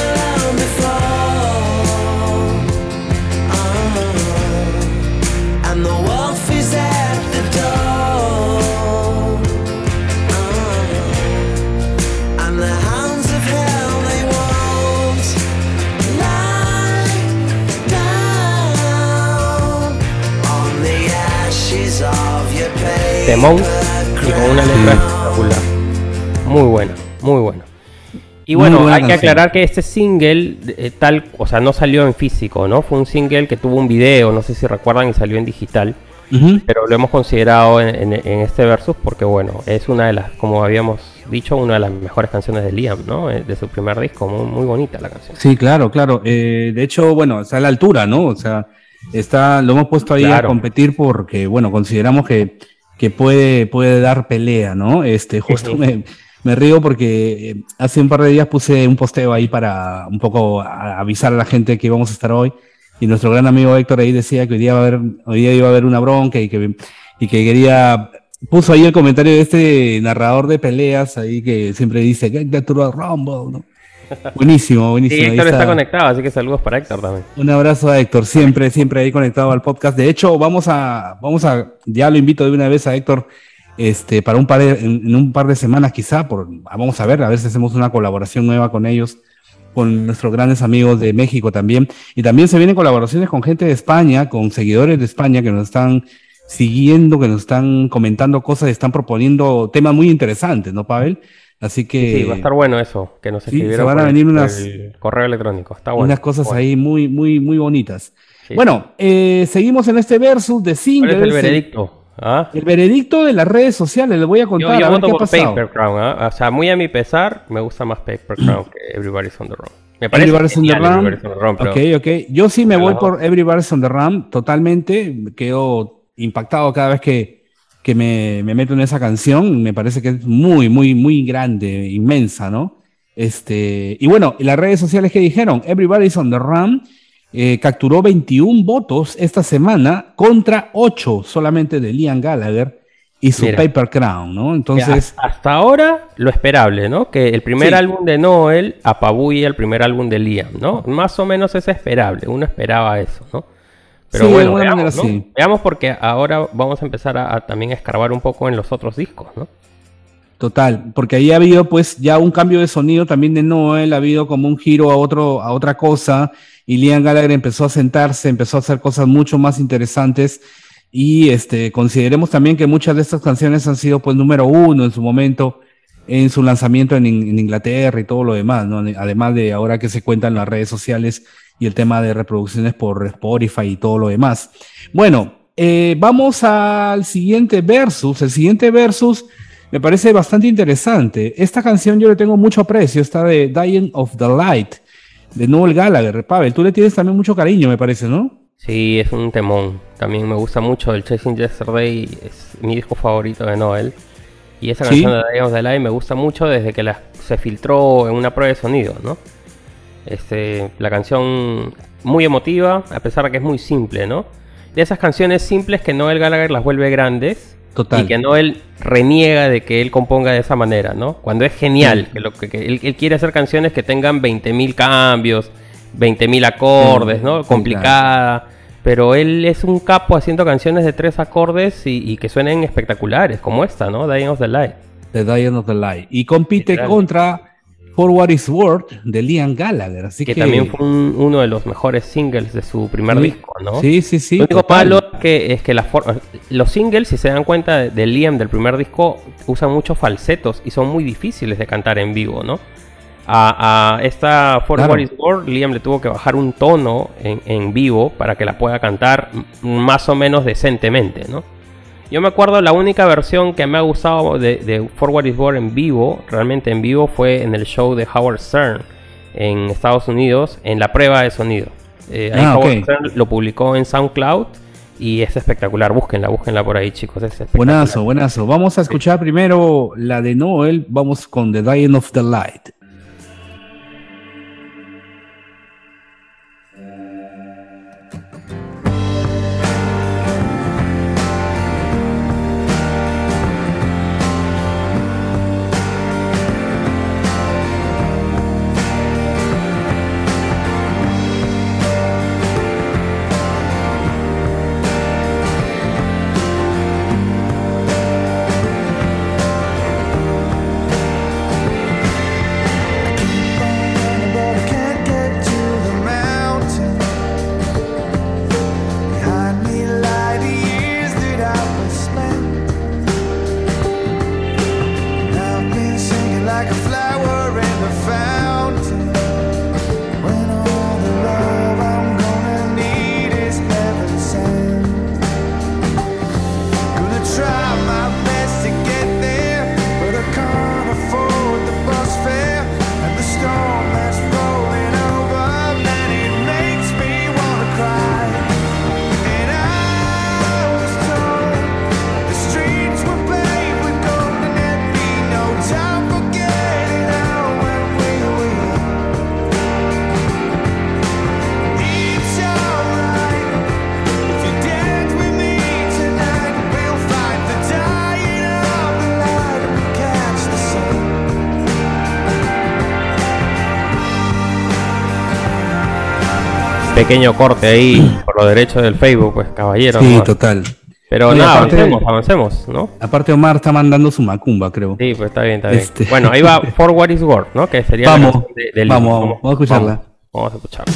[SPEAKER 2] Temón y con una letra
[SPEAKER 3] Sí.
[SPEAKER 2] espectacular. Muy buena, muy buena. Y bueno, hay que aclarar que este single, eh, tal, o sea, no salió en físico, ¿no? Fue un single que tuvo un video, no sé si recuerdan, y salió en digital. Pero lo hemos considerado en, en- en este versus porque, bueno, es una de las, como habíamos dicho, una de las mejores canciones de Liam, ¿no? Eh, De su primer disco, muy, muy bonita la canción.
[SPEAKER 3] Sí, claro, claro. Eh, de hecho, bueno, está a la altura, ¿no? O sea, está, lo hemos puesto ahí
[SPEAKER 2] Claro.
[SPEAKER 3] a competir porque, bueno, consideramos que, que puede, puede dar pelea, ¿no? Este, justo me, me río porque eh, hace un par de días puse un posteo ahí para un poco avisar a la gente que íbamos a estar hoy. Y nuestro gran amigo Héctor ahí decía que hoy día, va a haber, hoy día iba a haber una bronca y que, y que quería. Puso ahí el comentario de este narrador de peleas ahí que siempre dice: Get the Royal Rumble, ¿no? Buenísimo,
[SPEAKER 2] Sí,
[SPEAKER 3] buenísimo. ahí
[SPEAKER 2] Héctor está
[SPEAKER 3] está.
[SPEAKER 2] conectado, así que saludos para Héctor también.
[SPEAKER 3] Un abrazo a Héctor, siempre, siempre ahí conectado al podcast. De hecho, vamos a, vamos a, ya lo invito de una vez a Héctor, este, para un par de, en, en un par de semanas quizá, por, vamos a ver, a ver si hacemos una colaboración nueva con ellos, con nuestros grandes amigos de México también. Y también se vienen colaboraciones con gente de España, con seguidores de España que nos están siguiendo, que nos están comentando cosas, están proponiendo temas muy interesantes, ¿no, Pavel? Así que
[SPEAKER 2] Sí, va a estar bueno eso, que nos
[SPEAKER 3] sí, se
[SPEAKER 2] escribieron
[SPEAKER 3] van a venir unas-
[SPEAKER 2] el correo electrónico. Está bueno.
[SPEAKER 3] unas cosas
[SPEAKER 2] Bueno.
[SPEAKER 3] ahí muy, muy, muy bonitas.
[SPEAKER 2] Sí.
[SPEAKER 3] Bueno, eh, seguimos en este versus de
[SPEAKER 2] ¿Cuál
[SPEAKER 3] singles.
[SPEAKER 2] es el veredicto? ¿Ah?
[SPEAKER 3] El veredicto de las redes sociales, le voy a
[SPEAKER 2] Yo,
[SPEAKER 3] contar
[SPEAKER 2] yo
[SPEAKER 3] a ver
[SPEAKER 2] voto
[SPEAKER 3] qué ha
[SPEAKER 2] por. Paper Crown, ¿ah? O sea, muy a mi pesar, me gusta más Paper Crown que Everybody's on the Run. Me parece
[SPEAKER 3] Everybody's on the
[SPEAKER 2] pero-
[SPEAKER 3] Ok, ok. Yo sí me voy por Everybody's on the Run totalmente. Quedo impactado cada vez que, que me, me meto en esa canción. Me parece que es muy, muy, muy grande, inmensa, ¿no? Este, y bueno, las redes sociales que dijeron, Everybody's on the Run eh, capturó 21 votos esta semana contra 8 solamente de Liam Gallagher y su
[SPEAKER 2] Mira.
[SPEAKER 3] Paper Crown, ¿no? Entonces,
[SPEAKER 2] hasta ahora lo esperable, ¿no? Que el primer
[SPEAKER 3] Sí.
[SPEAKER 2] álbum de Noel apabulle el primer álbum de Liam, ¿no? Más o menos es esperable, uno esperaba eso, ¿no? Pero
[SPEAKER 3] Sí, de
[SPEAKER 2] bueno,
[SPEAKER 3] alguna
[SPEAKER 2] veamos,
[SPEAKER 3] manera
[SPEAKER 2] ¿no?
[SPEAKER 3] sí.
[SPEAKER 2] Veamos porque ahora vamos a empezar a, a también a escarbar un poco en los otros discos, ¿no?
[SPEAKER 3] Total, porque ahí ha habido pues ya un cambio de sonido también de Noel, ha habido como un giro a otro, a otra cosa, y Liam Gallagher empezó a sentarse, empezó a hacer cosas mucho más interesantes, y este, consideremos también que muchas de estas canciones han sido pues número uno en su momento, en su lanzamiento en, en Inglaterra y todo lo demás, ¿no? Además de ahora que se cuentan las redes sociales y el tema de reproducciones por Spotify y todo lo demás. Bueno, eh, vamos al siguiente versus. El siguiente versus me parece bastante interesante. Esta canción yo le tengo mucho aprecio, esta de Dying of the Light, de Noel Gallagher. Pavel, tú le tienes también mucho cariño, me parece, ¿no?
[SPEAKER 2] Sí, es un temón. También me gusta mucho el Chasing Yesterday, es mi disco favorito de Noel. Y esa
[SPEAKER 3] Sí.
[SPEAKER 2] canción de Day of the Light me gusta mucho desde que la- se filtró en una prueba de sonido, ¿no? Este, la canción muy emotiva, a pesar de que es muy simple, ¿no? De esas canciones simples que Noel Gallagher las vuelve grandes
[SPEAKER 3] Total.
[SPEAKER 2] y que Noel reniega de que él componga de esa manera, ¿no? Cuando es genial, que, lo, que, que él, él quiere hacer canciones que tengan 20.000 cambios, 20.000 acordes,
[SPEAKER 3] Sí,
[SPEAKER 2] ¿no?
[SPEAKER 3] sí,
[SPEAKER 2] Complicada. Pero él es un capo haciendo canciones de tres acordes y, y que suenen espectaculares, como esta, ¿no? Dying of the Light.
[SPEAKER 3] The Dying of the Light. Y compite
[SPEAKER 2] Literal.
[SPEAKER 3] contra For What Is Worth de Liam Gallagher. Así
[SPEAKER 2] Que,
[SPEAKER 3] que,
[SPEAKER 2] también fue un- uno de los mejores singles de su primer
[SPEAKER 3] Sí,
[SPEAKER 2] disco, ¿no?
[SPEAKER 3] Sí, sí, sí.
[SPEAKER 2] Lo único malo es que, es que la for- los singles, si se dan cuenta de, de Liam del primer disco, usan muchos falsetos y son muy difíciles de cantar en vivo, ¿no? A, a esta For
[SPEAKER 3] Claro.
[SPEAKER 2] What Is Worth, Liam le tuvo que bajar un tono en, en vivo para que la pueda cantar más o menos decentemente, ¿no? Yo me acuerdo la única versión que me ha gustado de, de For What Is Worth en vivo, realmente en vivo, fue en el show de Howard Stern en Estados Unidos, en la prueba de sonido. Eh, ahí
[SPEAKER 3] Ah,
[SPEAKER 2] Howard
[SPEAKER 3] ok.
[SPEAKER 2] Stern lo publicó en SoundCloud y es espectacular. Búsquenla, búsquenla por ahí, chicos. Es.
[SPEAKER 3] Buenazo, buenazo. Vamos a escuchar primero la de Noel. Vamos con The Dying of the Light.
[SPEAKER 2] Pequeño corte ahí por los derechos del Facebook, pues caballero.
[SPEAKER 3] Sí, total.
[SPEAKER 2] Pero
[SPEAKER 3] Oye,
[SPEAKER 2] nada,
[SPEAKER 3] aparte-
[SPEAKER 2] avancemos, avancemos, ¿no?
[SPEAKER 3] Aparte, Omar está mandando su macumba, creo.
[SPEAKER 2] Sí, pues está bien, está bien.
[SPEAKER 3] Este-
[SPEAKER 2] Bueno, ahí va For What Is Worth, ¿no? Que sería
[SPEAKER 3] Vamos,
[SPEAKER 2] canción de, de Liam.
[SPEAKER 3] vamos, vamos, vamos a escucharla.
[SPEAKER 2] Vamos, vamos a escucharla.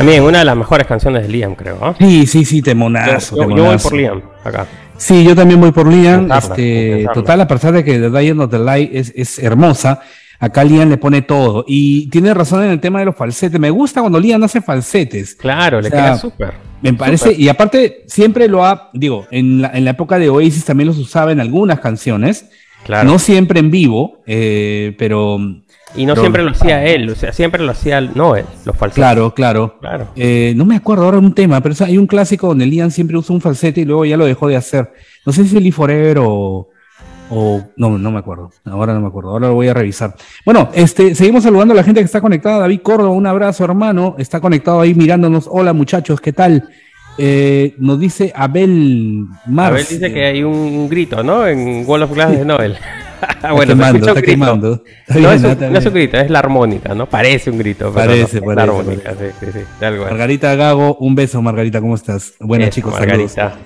[SPEAKER 2] También una de las mejores canciones de Liam, creo. ¿ah?
[SPEAKER 3] Sí, sí, sí,
[SPEAKER 2] Yo,
[SPEAKER 3] temonazo.
[SPEAKER 2] yo- yo voy
[SPEAKER 3] temonazo.
[SPEAKER 2] por Liam, acá.
[SPEAKER 3] Sí, yo también voy por Liam.
[SPEAKER 2] Pensarla,
[SPEAKER 3] Este,
[SPEAKER 2] pensarla.
[SPEAKER 3] total, a pesar de que The Diamond of the Light es, es hermosa, acá Liam le pone todo. Y tiene razón en el tema de los falsetes. Me gusta cuando Liam hace falsetes.
[SPEAKER 2] Claro, le
[SPEAKER 3] O sea,
[SPEAKER 2] queda súper.
[SPEAKER 3] Me parece,
[SPEAKER 2] Súper.
[SPEAKER 3] y aparte, siempre lo ha, digo, en la, en la época de Oasis también los usaba en algunas canciones.
[SPEAKER 2] Claro.
[SPEAKER 3] No siempre en vivo, eh, pero
[SPEAKER 2] y no siempre lo hacía él, o sea, siempre lo hacía Noel, los falsetes.
[SPEAKER 3] claro, claro.
[SPEAKER 2] Claro.
[SPEAKER 3] Eh, no me acuerdo ahora un tema, pero hay un clásico donde Liam siempre usa un falsete y luego ya lo dejó de hacer. No sé si Lee Forever o, o no, no me acuerdo. Ahora no me acuerdo. Ahora lo voy a revisar. Bueno, este, seguimos saludando a la gente que está conectada. David Córdoba, un abrazo, hermano. Está conectado ahí mirándonos. Hola, muchachos, ¿qué tal? Eh, nos dice Abel Mars.
[SPEAKER 2] Abel dice que hay un grito, ¿no? En Wall of Glass de Noel.
[SPEAKER 3] Está
[SPEAKER 2] bueno, se
[SPEAKER 3] quemando, está quemando. Está
[SPEAKER 2] No es, un,
[SPEAKER 3] está
[SPEAKER 2] no es un grito, es la armónica, ¿no? Parece un grito. pero
[SPEAKER 3] Parece,
[SPEAKER 2] no,
[SPEAKER 3] parece,
[SPEAKER 2] La armónica, sí, sí, sí. algo.
[SPEAKER 3] Margarita Gago, un beso, Margarita, ¿cómo estás? Bueno,
[SPEAKER 2] Eso,
[SPEAKER 3] chicos,
[SPEAKER 2] Margarita.
[SPEAKER 3] saludos.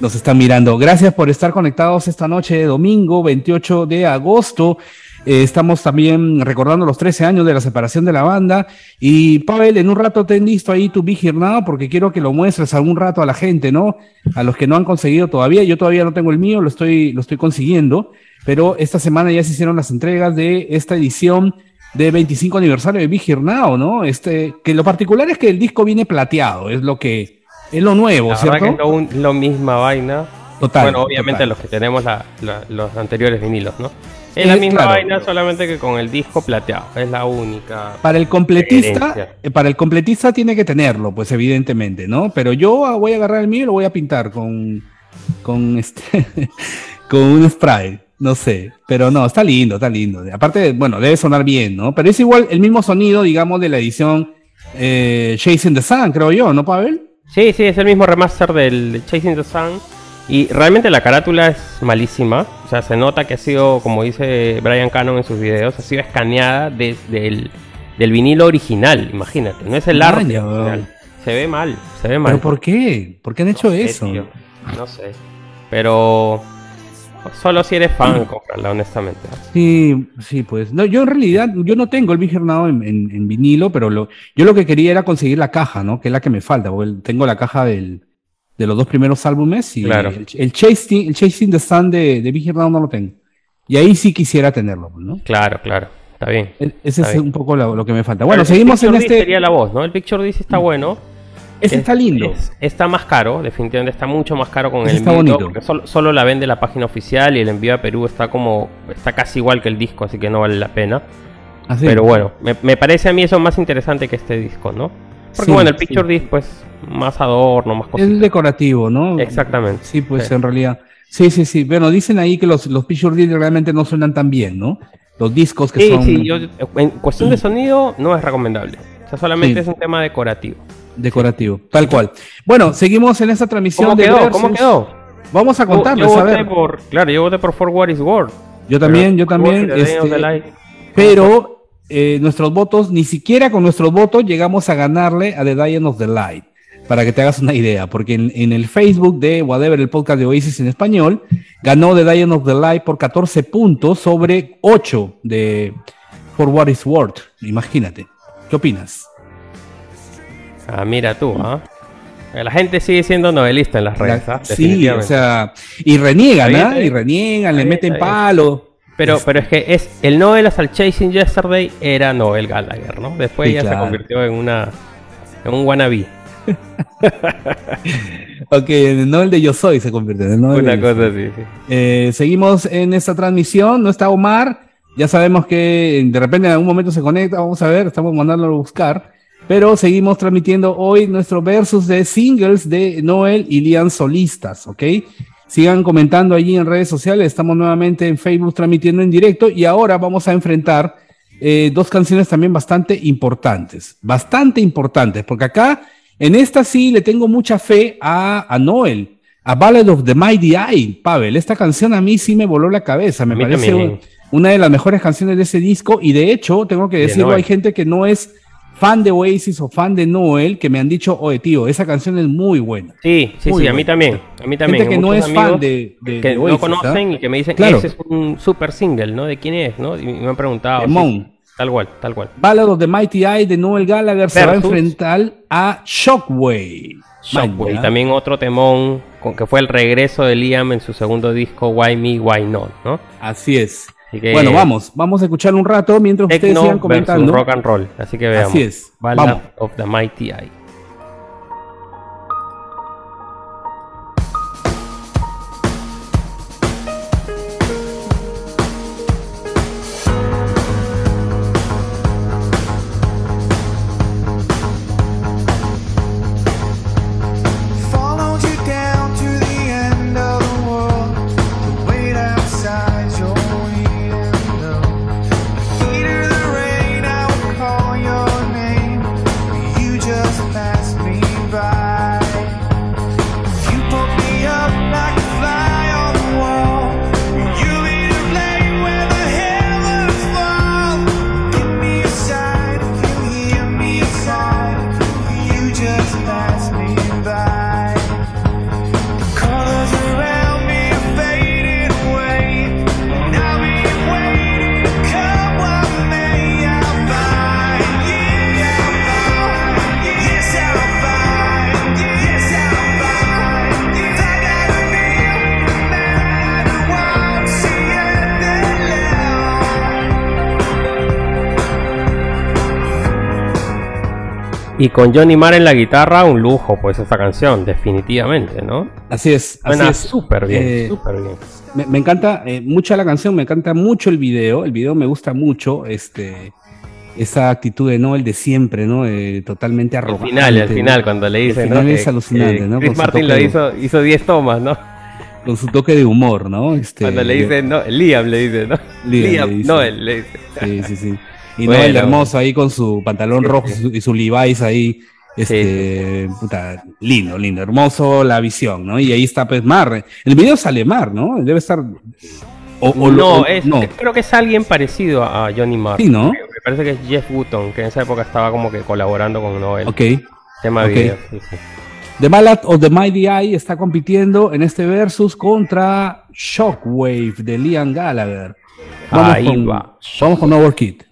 [SPEAKER 3] nos están mirando. Gracias por estar conectados esta noche de domingo 28 de agosto. Eh, estamos también recordando los 13 años de la separación de la banda. Y Pavel, en un rato ten listo ahí tu Big porque quiero que lo muestres algún rato a la gente, ¿no? A los que no han conseguido todavía. Yo todavía no tengo el mío, lo estoy, lo estoy consiguiendo. Pero esta semana ya se hicieron las entregas de esta edición de 25 aniversario de Big Now, ¿no? Este, que lo particular es que el disco viene plateado, es lo que, es lo nuevo,
[SPEAKER 2] La
[SPEAKER 3] ¿cierto?
[SPEAKER 2] que es lo, un- lo misma vaina.
[SPEAKER 3] Total.
[SPEAKER 2] bueno, obviamente
[SPEAKER 3] total.
[SPEAKER 2] los que tenemos la- la- los anteriores vinilos, ¿no? Es
[SPEAKER 3] Eh,
[SPEAKER 2] la misma
[SPEAKER 3] claro.
[SPEAKER 2] vaina, solamente que con el disco plateado. Es la única.
[SPEAKER 3] Para el completista, eh, para el completista tiene que tenerlo, pues evidentemente, ¿no? Pero yo ah, voy a agarrar el mío y lo voy a pintar con, con este, con un spray, no sé. Pero no, está lindo, está lindo. Aparte, bueno, debe sonar bien, ¿no? Pero es igual el mismo sonido, digamos, de la edición eh, Chasing the Sun, creo yo, ¿no, Pavel?
[SPEAKER 2] Sí, sí, es el mismo remaster del Chasing the Sun. Y realmente la carátula es malísima. O sea, se nota que ha sido, como dice Brian Cannon en sus videos, ha sido escaneada desde el del vinilo original. Imagínate, no es el arte original. Se ve mal, se ve mal.
[SPEAKER 3] ¿Pero por qué? ¿Por qué han hecho
[SPEAKER 2] No sé,
[SPEAKER 3] eso?
[SPEAKER 2] tío, No sé. Pero solo si eres fan, cómprala, honestamente.
[SPEAKER 3] Sí, sí, pues. No, yo en realidad, yo no tengo el Big en, en- en vinilo, pero lo, yo lo que quería era conseguir la caja, ¿no? Que es la que me falta, porque tengo la caja del, de los dos primeros álbumes y
[SPEAKER 2] Claro.
[SPEAKER 3] el, el Chasing, el Chasing the Sun de, de Big Now no lo tengo. Y ahí sí quisiera tenerlo, ¿no?
[SPEAKER 2] Claro, claro. Está bien.
[SPEAKER 3] E- Ese
[SPEAKER 2] Está
[SPEAKER 3] es
[SPEAKER 2] bien.
[SPEAKER 3] un poco lo, lo que me falta. Bueno,
[SPEAKER 2] El
[SPEAKER 3] seguimos en este.
[SPEAKER 2] sería la voz, ¿no? El Picture Disc está bueno.
[SPEAKER 3] Ese
[SPEAKER 2] Es-
[SPEAKER 3] está lindo.
[SPEAKER 2] es- está más caro, definitivamente está mucho más caro con
[SPEAKER 3] Ese
[SPEAKER 2] el
[SPEAKER 3] está
[SPEAKER 2] envío.
[SPEAKER 3] bonito.
[SPEAKER 2] solo, solo la vende la página oficial y el envío a Perú está como. está casi igual que el disco, así que no vale la pena.
[SPEAKER 3] Así.
[SPEAKER 2] Pero bueno, me, me parece a mí eso más interesante que este disco, ¿no? Porque
[SPEAKER 3] Sí,
[SPEAKER 2] bueno, el
[SPEAKER 3] sí.
[SPEAKER 2] Picture Disc, pues, más adorno, más
[SPEAKER 3] Es
[SPEAKER 2] cositas.
[SPEAKER 3] decorativo, ¿no?
[SPEAKER 2] Exactamente.
[SPEAKER 3] Sí, pues
[SPEAKER 2] Sí.
[SPEAKER 3] en realidad. Sí, sí, sí. Bueno, dicen ahí que los, los Picture Disc realmente no suenan tan bien, ¿no? Los discos que
[SPEAKER 2] Sí,
[SPEAKER 3] son
[SPEAKER 2] sí, yo, en cuestión de sonido no es recomendable. O sea, solamente
[SPEAKER 3] Sí.
[SPEAKER 2] es un tema decorativo.
[SPEAKER 3] decorativos, tal cual. Bueno, seguimos en esta transmisión
[SPEAKER 2] ¿Cómo
[SPEAKER 3] de
[SPEAKER 2] quedó?
[SPEAKER 3] Versus.
[SPEAKER 2] ¿Cómo quedó?
[SPEAKER 3] Vamos a
[SPEAKER 2] Yo-
[SPEAKER 3] contarles,
[SPEAKER 2] yo
[SPEAKER 3] a
[SPEAKER 2] voté
[SPEAKER 3] ver.
[SPEAKER 2] por, claro, yo voté por For What is World.
[SPEAKER 3] Yo también, yo también. este, pero eh, nuestros votos, ni siquiera con nuestros votos llegamos a ganarle a The Dian of the Light. Para que te hagas una idea, porque en, en el Facebook de Whatever, el podcast de Oasis en español, ganó The Dian of the Light por 14 puntos sobre 8 de For What is Worth. Imagínate. ¿Qué opinas?
[SPEAKER 2] Ah, mira tú, ¿ah? La gente sigue siendo novelista en las redes, ¿ah?
[SPEAKER 3] sí, o sea, y reniegan, ¿ah? Y reniegan, le meten palo.
[SPEAKER 2] Pero, pero es que es el Noel hasta el Chasing Yesterday era Noel Gallagher, ¿no? Después
[SPEAKER 3] Sí,
[SPEAKER 2] ya se convirtió en una en un wannabe.
[SPEAKER 3] Ok, el de Yo Soy se convierte en el no el
[SPEAKER 2] Una
[SPEAKER 3] de
[SPEAKER 2] cosa así, sí.
[SPEAKER 3] Eh, seguimos en esta transmisión, no está Omar, ya sabemos que de repente en algún momento se conecta, vamos a ver, estamos mandándolo a buscar, pero seguimos transmitiendo hoy nuestro versus de singles de Noel y Lian solistas, ¿ok? Sigan comentando allí en redes sociales, estamos nuevamente en Facebook transmitiendo en directo y ahora vamos a enfrentar eh, dos canciones también bastante importantes, bastante importantes, porque acá en esta sí le tengo mucha fe a, a Noel. A Ballad of the Mighty Eye, Pavel. Esta canción a mí sí me voló la cabeza. Me parece un- una de las mejores canciones de ese disco. Y de hecho, tengo que
[SPEAKER 2] De
[SPEAKER 3] decirlo, hay gente que no es fan de Oasis o fan de Noel que me han dicho, oye, tío, esa canción es muy buena.
[SPEAKER 2] Sí, sí,
[SPEAKER 3] Muy
[SPEAKER 2] sí, a mí también. A mí también.
[SPEAKER 3] Gente que no es fan de, de-
[SPEAKER 2] que
[SPEAKER 3] de
[SPEAKER 2] no
[SPEAKER 3] Oasis,
[SPEAKER 2] conocen
[SPEAKER 3] ¿ah?
[SPEAKER 2] y que me dicen,
[SPEAKER 3] Claro.
[SPEAKER 2] ese es un super single, ¿no? ¿De quién es, no? Y me han preguntado. Sí. Tal cual, tal cual.
[SPEAKER 3] Ballad of the Mighty Eye de Noel Gallagher se va a enfrentar a Shockwave.
[SPEAKER 2] Shockwave, y también otro temón con que fue el regreso de Liam en su segundo disco Why Me, Why Not, ¿no?
[SPEAKER 3] Así es.
[SPEAKER 2] Así que
[SPEAKER 3] Bueno, vamos, vamos a escuchar un rato mientras ustedes sigan comentando.
[SPEAKER 2] rock and roll. Así que veamos.
[SPEAKER 3] Así es.
[SPEAKER 2] Ballad
[SPEAKER 3] Vamos.
[SPEAKER 2] of the Mighty Eye. Y con Johnny Marr en la guitarra, un lujo, pues, esta canción, definitivamente, ¿no?
[SPEAKER 3] Así es.
[SPEAKER 2] Suena súper bien,
[SPEAKER 3] Eh,
[SPEAKER 2] súper bien.
[SPEAKER 3] Me, me encanta eh, mucho la canción, me encanta mucho el video. El video me gusta mucho. Este, esa actitud de Noel de siempre, ¿no? Eh, totalmente
[SPEAKER 2] Al
[SPEAKER 3] arrogante.
[SPEAKER 2] final, al final, cuando le
[SPEAKER 3] El
[SPEAKER 2] dice,
[SPEAKER 3] final
[SPEAKER 2] ¿no?
[SPEAKER 3] es alucinante, ¿no?
[SPEAKER 2] Chris Martin lo hizo, hizo 10 tomas, ¿no?
[SPEAKER 3] Con su toque de humor, ¿no? Este,
[SPEAKER 2] Cuando le dice, no, Liam le dice, ¿no?
[SPEAKER 3] Liam
[SPEAKER 2] Liam,
[SPEAKER 3] le dice.
[SPEAKER 2] no, él le dice.
[SPEAKER 3] Sí, sí, sí. Y
[SPEAKER 2] Bueno.
[SPEAKER 3] Noel hermoso ahí con su pantalón rojo y su, Levi's ahí. Este, puta, lindo, lindo, hermoso la visión, ¿no? Y ahí está pues Mar. El video sale Mar, ¿no? Debe estar. O,
[SPEAKER 2] no,
[SPEAKER 3] o-
[SPEAKER 2] es,
[SPEAKER 3] no.
[SPEAKER 2] creo que es alguien parecido a Johnny Marr.
[SPEAKER 3] Sí, ¿no?
[SPEAKER 2] Me parece que es Jeff Wooton, que en esa época estaba como que colaborando con Noel.
[SPEAKER 3] Ok.
[SPEAKER 2] Tema
[SPEAKER 3] ok.
[SPEAKER 2] video. sí, sí.
[SPEAKER 3] The Ballad of the Mighty Eye está compitiendo en este versus contra Shockwave de Liam Gallagher.
[SPEAKER 2] Ahí
[SPEAKER 3] con,
[SPEAKER 2] va.
[SPEAKER 3] Vamos con Overkid.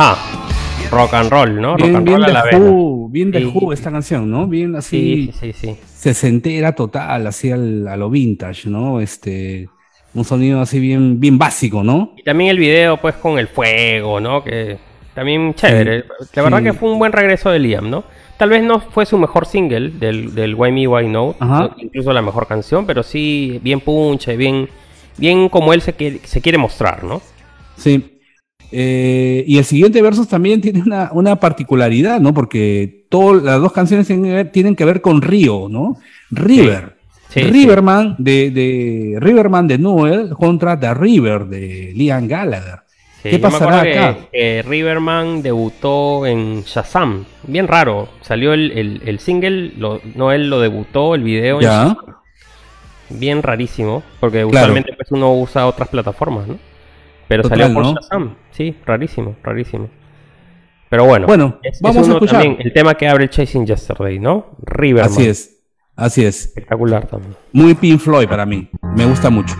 [SPEAKER 2] Ajá. Rock and roll, ¿no?
[SPEAKER 3] Bien,
[SPEAKER 2] rock and
[SPEAKER 3] bien
[SPEAKER 2] roll a
[SPEAKER 3] de
[SPEAKER 2] la.
[SPEAKER 3] Who, bien de
[SPEAKER 2] Sí.
[SPEAKER 3] Who esta canción, ¿no? Bien
[SPEAKER 2] Sí,
[SPEAKER 3] así,
[SPEAKER 2] sí, sí.
[SPEAKER 3] sesentera total, así al- a lo vintage, ¿no? Este, un sonido así bien, bien básico, ¿no?
[SPEAKER 2] Y también el video, pues, con el fuego, ¿no? Que también chévere. La verdad
[SPEAKER 3] sí.
[SPEAKER 2] que fue un buen regreso de Liam, ¿no? Tal vez no fue su mejor single del, del Why Me, Why No, incluso la mejor canción, pero sí bien punche, bien, bien como él se quiere, se quiere mostrar, ¿no?
[SPEAKER 3] Sí. Eh, y el siguiente versus también tiene una, una particularidad, ¿no? Porque todas las dos canciones tienen que ver, tienen que ver con Río, ¿no? River.
[SPEAKER 2] Sí,
[SPEAKER 3] Riverman de, de Riverman de Noel contra The River de Liam Gallagher.
[SPEAKER 2] Sí,
[SPEAKER 3] ¿Qué pasará acá?
[SPEAKER 2] Que, Riverman debutó en Shazam. Bien raro. Salió el, el- el single, lo- no él lo debutó, el video en
[SPEAKER 3] Ya.
[SPEAKER 2] Shazam. Bien rarísimo, porque
[SPEAKER 3] Claro.
[SPEAKER 2] usualmente pues, uno usa otras plataformas, ¿no? Pero
[SPEAKER 3] Total,
[SPEAKER 2] salió por
[SPEAKER 3] ¿no?
[SPEAKER 2] Shazam. Sí, rarísimo, rarísimo. Pero bueno,
[SPEAKER 3] Bueno,
[SPEAKER 2] es- es
[SPEAKER 3] vamos a escuchar.
[SPEAKER 2] también, el tema que abre Chasing Yesterday, ¿no? Riverman.
[SPEAKER 3] Así es, así es.
[SPEAKER 2] Espectacular también.
[SPEAKER 3] Muy Pink Floyd para mí. Me gusta mucho.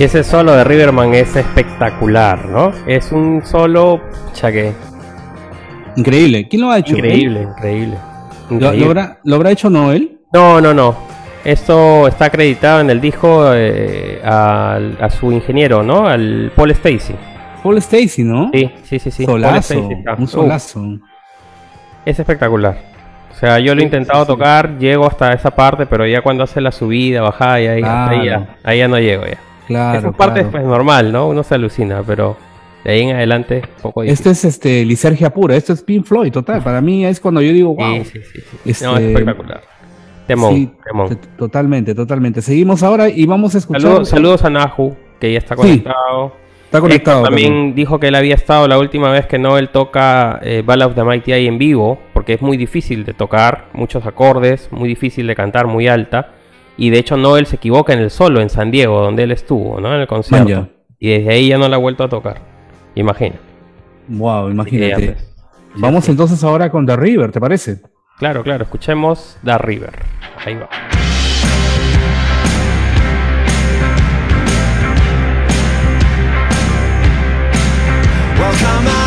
[SPEAKER 2] Y ese solo de Riverman es espectacular, ¿no? Es un solo, ya que
[SPEAKER 3] Increíble. ¿Quién lo ha hecho?
[SPEAKER 2] increíble, increíble.
[SPEAKER 3] ¿Lo,
[SPEAKER 2] increíble.
[SPEAKER 3] lo habrá, lo habrá hecho Noel?
[SPEAKER 2] No, no, no. Esto está acreditado en el disco eh, a, su ingeniero, ¿no? Al Paul Stacy.
[SPEAKER 3] Paul Stacy, ¿no?
[SPEAKER 2] Sí, sí, sí, sí.
[SPEAKER 3] Solazo. Un solazo.
[SPEAKER 2] es espectacular. O sea, yo lo he intentado
[SPEAKER 3] sí, sí.
[SPEAKER 2] tocar, llego hasta esa parte, pero ya cuando hace la subida, bajada, y ahí, hasta ahí,
[SPEAKER 3] Claro.
[SPEAKER 2] ya, ahí ya no llego ya.
[SPEAKER 3] Claro.
[SPEAKER 2] Esa parte
[SPEAKER 3] claro.
[SPEAKER 2] es pues, normal, ¿no? Uno se alucina, pero de ahí en adelante, poco difícil.
[SPEAKER 3] Este es este lisergia pura, esto es Pink Floyd, total. Para mí es cuando yo digo, wow.
[SPEAKER 2] Sí, sí, sí. No,
[SPEAKER 3] Este,
[SPEAKER 2] es espectacular. Temón,
[SPEAKER 3] Sí,
[SPEAKER 2] temón.
[SPEAKER 3] totalmente, totalmente. Seguimos ahora y vamos a escuchar.
[SPEAKER 2] Saludos, saludos a Nahu, que ya está conectado.
[SPEAKER 3] Está conectado.
[SPEAKER 2] Héctor también dijo que él había estado la última vez que Noel toca eh, Ball of the Mighty Eye en vivo, porque es muy difícil de tocar, muchos acordes, muy difícil de cantar muy alta. Y de hecho Noel se equivoca en el solo en San Diego, donde él estuvo, ¿no? En el concierto. Y desde ahí ya no la ha vuelto a tocar. Imagina.
[SPEAKER 3] Wow, imagínate.
[SPEAKER 2] pues.
[SPEAKER 3] Vamos entonces ahora con The River, ¿te parece?
[SPEAKER 2] Claro, claro, escuchemos The River. Ahí va.
[SPEAKER 4] Well, come on,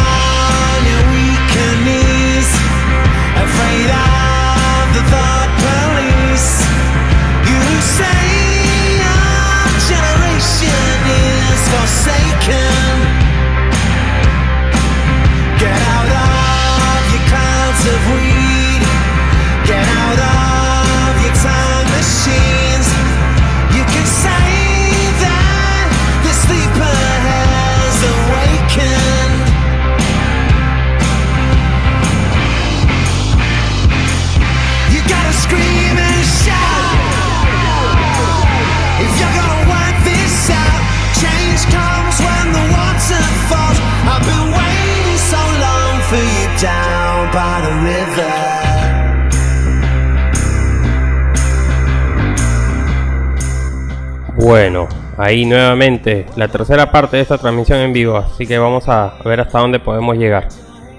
[SPEAKER 2] ahí nuevamente la tercera parte de esta transmisión en vivo, así que vamos a ver hasta dónde podemos llegar.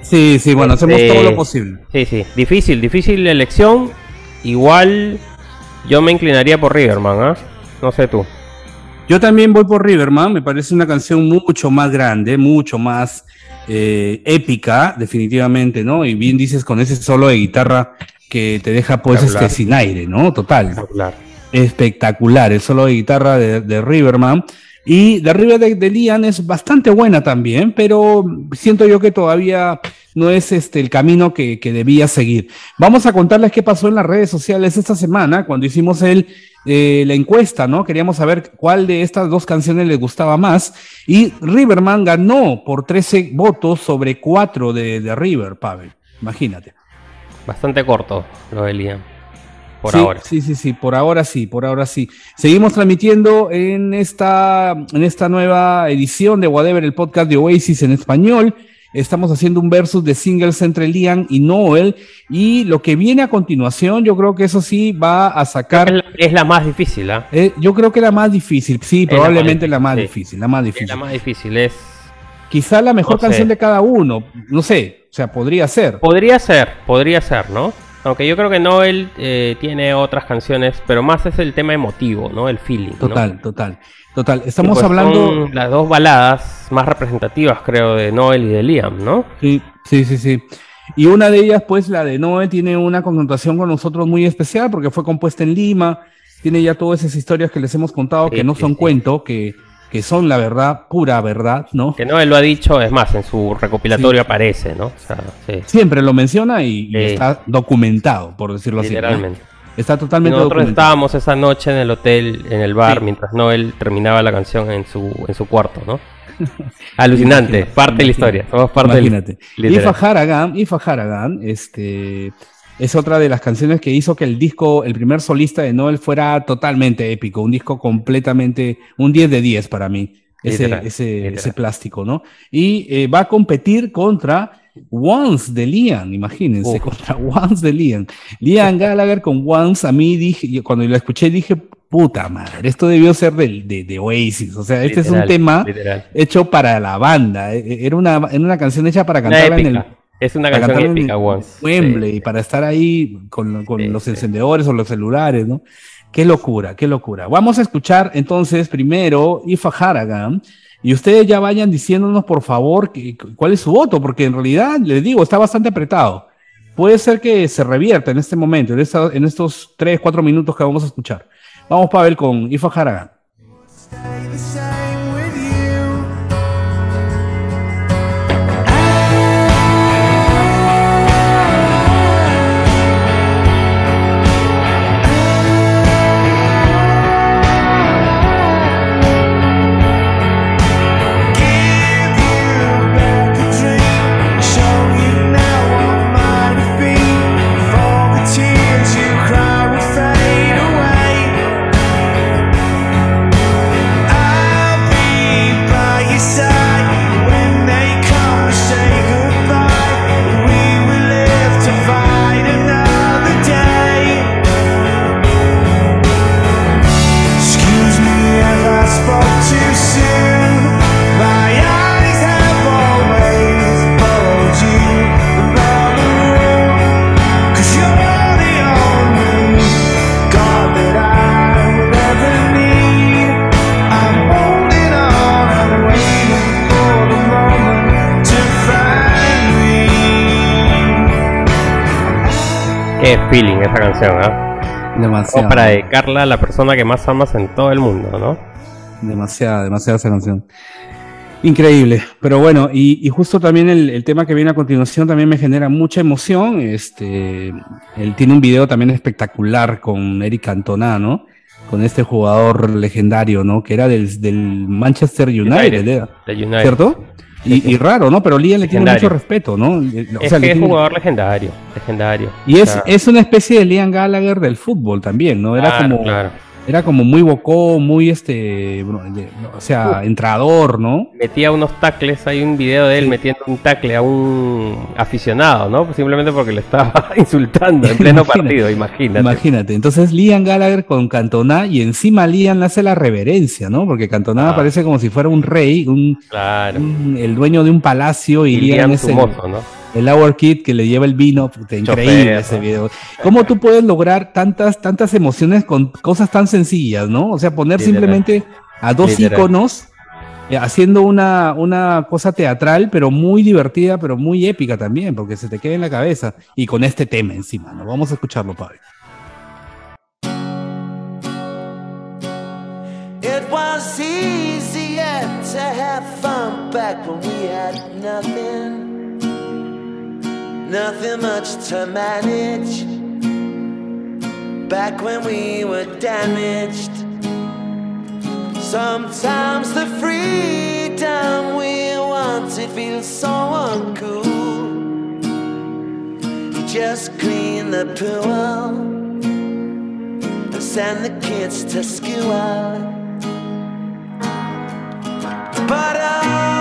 [SPEAKER 3] Sí, sí, bueno, hacemos todo lo posible.
[SPEAKER 2] Sí, sí, difícil, difícil la elección. Igual yo me inclinaría por Riverman, ¿ah? No sé tú.
[SPEAKER 3] Yo también voy por Riverman, me parece una canción mucho más grande, mucho más eh, épica, definitivamente, ¿no? Y bien dices con ese solo de guitarra que te deja pues este sin aire, ¿no? Total.
[SPEAKER 2] Espectacular.
[SPEAKER 3] Espectacular el solo de guitarra de, Riverman. Y la River de, Lian es bastante buena también, pero siento yo que todavía no es este el camino que, debía seguir. Vamos a contarles qué pasó en las redes sociales esta semana cuando hicimos el, eh, la encuesta, ¿no? Queríamos saber cuál de estas dos canciones les gustaba más. Y Riverman ganó por 13 votos sobre 4 de, River, Pavel. Imagínate.
[SPEAKER 2] Bastante corto lo de Liam. Por
[SPEAKER 3] sí,
[SPEAKER 2] ahora.
[SPEAKER 3] Sí, sí, sí, por ahora sí, por ahora sí. Seguimos transmitiendo en esta, en esta nueva edición de Whatever, el podcast de Oasis en español. Estamos haciendo un versus de singles entre Liam y Noel. Y lo que viene a continuación, yo creo que eso sí va a
[SPEAKER 2] Es
[SPEAKER 3] sacar.
[SPEAKER 2] la, es la más difícil, ¿ah?
[SPEAKER 3] eh, yo creo que la más difícil, sí,
[SPEAKER 2] la más
[SPEAKER 3] probablemente la más
[SPEAKER 2] sí.
[SPEAKER 3] difícil, la más difícil.
[SPEAKER 2] la más difícil. Es.
[SPEAKER 3] Quizá la mejor
[SPEAKER 2] No sé.
[SPEAKER 3] canción de cada uno, no sé, o sea, podría ser.
[SPEAKER 2] Podría ser, podría ser, ¿no? Aunque yo creo que Noel eh, tiene otras canciones, pero más es el tema emotivo, ¿no? El feeling. ¿no?
[SPEAKER 3] Total, total, total. Estamos
[SPEAKER 2] pues
[SPEAKER 3] hablando.
[SPEAKER 2] son las dos baladas más representativas, creo, de Noel y de Liam, ¿no?
[SPEAKER 3] Sí, sí, sí, sí. Y una de ellas, pues, la de Noé, tiene una connotación con nosotros muy especial porque fue compuesta en Lima, tiene ya todas esas historias que les hemos contado
[SPEAKER 2] Sí,
[SPEAKER 3] que no son
[SPEAKER 2] sí.
[SPEAKER 3] cuento, que, que son la verdad, pura verdad, ¿no?
[SPEAKER 2] Que Noel lo ha dicho, es más, en su recopilatorio aparece, ¿no? O sea, sí,
[SPEAKER 3] Siempre lo menciona y, y está documentado, por decirlo así. ¿no?
[SPEAKER 2] literalmente.
[SPEAKER 3] Está
[SPEAKER 2] Y
[SPEAKER 3] totalmente
[SPEAKER 2] nosotros
[SPEAKER 3] documentado.
[SPEAKER 2] estábamos esa noche en el hotel, en el bar, mientras Noel terminaba la canción en su, en su cuarto, ¿no? Alucinante,
[SPEAKER 3] Imagínate,
[SPEAKER 2] parte de la historia, somos parte del...
[SPEAKER 3] Imagínate. Harrigan, Ifa Harrigan, este, es otra de las canciones que hizo que el disco, el primer solista de Noel fuera totalmente épico, un disco completamente, un 10 de 10 para mí, ese,
[SPEAKER 2] Literal,
[SPEAKER 3] ese,
[SPEAKER 2] literal.
[SPEAKER 3] ese plástico, ¿no? Y eh, va a competir contra Once de Liam, imagínense, contra Once de Liam. Liam Gallagher con Once, a mí dije, cuando lo escuché dije, puta madre, esto debió ser del- de, de Oasis, o sea, este es un tema
[SPEAKER 2] literal.
[SPEAKER 3] hecho para la banda. eh, Era una, era una canción hecha para cantarla en el,
[SPEAKER 2] Es una canción épica, Once.
[SPEAKER 3] Wembley, para estar ahí con, con
[SPEAKER 2] Sí,
[SPEAKER 3] los encendedores o los celulares, ¿no? Qué locura, qué locura. Vamos a escuchar entonces primero Ifa Haragam y ustedes ya vayan diciéndonos por favor que- cuál es su voto, porque en realidad, les digo, está bastante apretado. Puede ser que se revierta en este momento, en, esta- en estos 3, 4 minutos que vamos a escuchar. Vamos, Pavel, con Ifa Haragam.
[SPEAKER 2] Feeling esa canción, ¿ah?
[SPEAKER 3] Demasiado.
[SPEAKER 2] Como para dedicarla a la persona que más amas en todo el mundo, ¿no?
[SPEAKER 3] Demasiada, demasiada esa canción. Increíble, pero bueno, y, y justo también el, el tema que viene a continuación también me genera mucha emoción. Este, él tiene un video también espectacular con Eric Cantona, ¿no? Con este jugador legendario, ¿no? Que era del, del Manchester United,
[SPEAKER 2] United. De United.
[SPEAKER 3] ¿cierto? Y, y raro, ¿no? Pero Lian le tiene mucho respeto, ¿no? O
[SPEAKER 2] Es
[SPEAKER 3] sea,
[SPEAKER 2] que es
[SPEAKER 3] tiene-
[SPEAKER 2] jugador legendario, legendario.
[SPEAKER 3] y es,
[SPEAKER 2] O sea,
[SPEAKER 3] es una especie de Liam Gallagher del fútbol también, ¿no? Era
[SPEAKER 2] claro,
[SPEAKER 3] como
[SPEAKER 2] claro.
[SPEAKER 3] Era como muy bocón, muy este, o sea, entrador, ¿no?
[SPEAKER 2] Metía unos tacles, hay un video de él metiendo un tacle a un aficionado, ¿no? Simplemente porque le estaba insultando en pleno
[SPEAKER 3] Imagínate.
[SPEAKER 2] partido, imagínate.
[SPEAKER 3] Imagínate. Entonces Liam Gallagher con Cantona y encima Liam hace la reverencia, ¿no? Porque Cantona
[SPEAKER 2] Ah.
[SPEAKER 3] parece como si fuera un rey, un,
[SPEAKER 2] Claro.
[SPEAKER 3] un- el dueño de un palacio y,
[SPEAKER 2] Y
[SPEAKER 3] Liam
[SPEAKER 2] Liam
[SPEAKER 3] es el,
[SPEAKER 2] mozo, ¿no?
[SPEAKER 3] El Hour Kid que le lleva el vino. Puta, increíble ese video. ¿Cómo tú puedes lograr tantas, tantas emociones con cosas tan sencillas, no? O sea, poner
[SPEAKER 2] Literal.
[SPEAKER 3] simplemente a dos
[SPEAKER 2] Literal.
[SPEAKER 3] íconos eh, haciendo una, una cosa teatral, pero muy divertida, pero muy épica también, porque se te queda en la cabeza. Y con este tema encima, ¿no? Vamos a escucharlo, Pablo.
[SPEAKER 4] It was easier to have fun back when we had nothing. Nothing much to manage. Back when we were damaged. Sometimes the freedom we wanted feels so uncool. You just clean the pool and send the kids to school. But oh,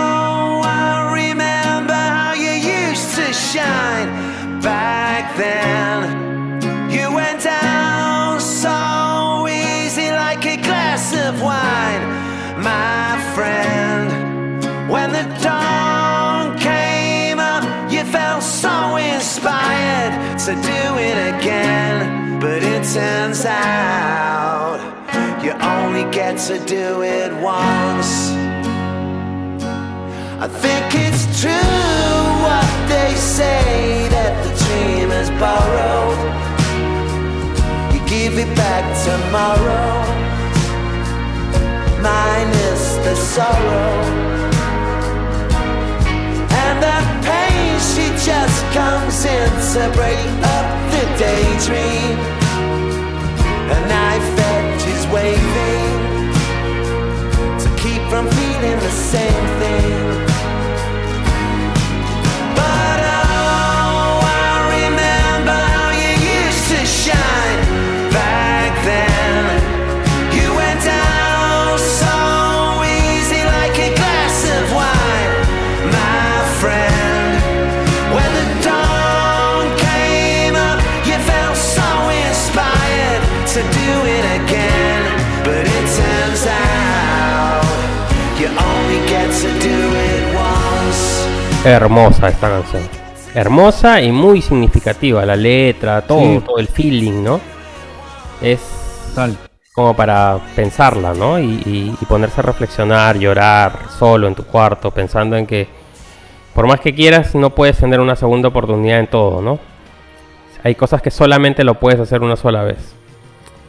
[SPEAKER 4] used to shine back then. You went down so easy like a glass of wine, my friend. When the dawn came up, you felt so inspired to do it again. But it turns out you only get to do it once. I think it's true what they say that the dream is borrowed. You give it back tomorrow, minus the sorrow. And that pain, she just comes in to break up the daydream. A knife edge is waving from feeling the same thing.
[SPEAKER 2] Hermosa esta canción. hermosa y muy significativa. La letra, todo,
[SPEAKER 3] Sí.
[SPEAKER 2] todo el feeling, ¿no? Es
[SPEAKER 3] Tal.
[SPEAKER 2] como para pensarla, ¿no? Y, y- y ponerse a reflexionar, llorar solo en tu cuarto, pensando en que por más que quieras, no puedes tener una segunda oportunidad en todo, ¿no? Hay cosas que solamente lo puedes hacer una sola vez.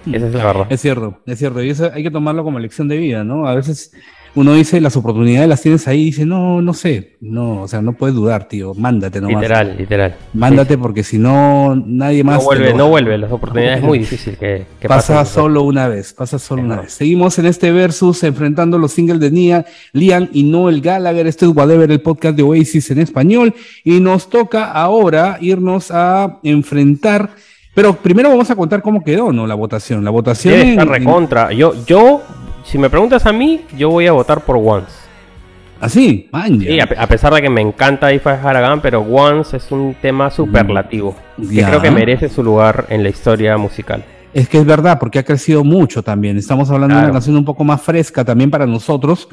[SPEAKER 2] Esa es la verdad.
[SPEAKER 3] Es cierto, es cierto. Y eso hay que tomarlo como lección de vida, ¿no? A veces uno dice las oportunidades las tienes ahí y dice, no, no sé, no, o sea, no puedes dudar, tío, mándate nomás.
[SPEAKER 2] Literal, literal.
[SPEAKER 3] Mándate porque si no, nadie más.
[SPEAKER 2] No vuelve, no vuelve. Las oportunidades es muy difícil que, que
[SPEAKER 3] pasa
[SPEAKER 2] pasen.
[SPEAKER 3] solo una vez, pasa solo
[SPEAKER 2] Es
[SPEAKER 3] una vez. Seguimos en este versus enfrentando los singles de Nia, Liam y Noel Gallagher. Esto es Whatever, el podcast de Oasis en español. Y nos toca ahora irnos a enfrentar. Pero primero vamos a contar cómo quedó, ¿no? La votación. La votación. En-
[SPEAKER 2] estar
[SPEAKER 3] en-
[SPEAKER 2] recontra. Yo, yo, si me preguntas a mí, yo voy a votar por Once.
[SPEAKER 3] Así, ya.
[SPEAKER 2] Sí, a, a pesar de que me encanta Ifa Haragan, pero Once es un tema superlativo. Que
[SPEAKER 3] Ya.
[SPEAKER 2] creo que merece su lugar en la historia musical.
[SPEAKER 3] Es que es verdad, porque ha crecido mucho también. Estamos hablando de
[SPEAKER 2] Claro.
[SPEAKER 3] una canción un poco más fresca también para nosotros.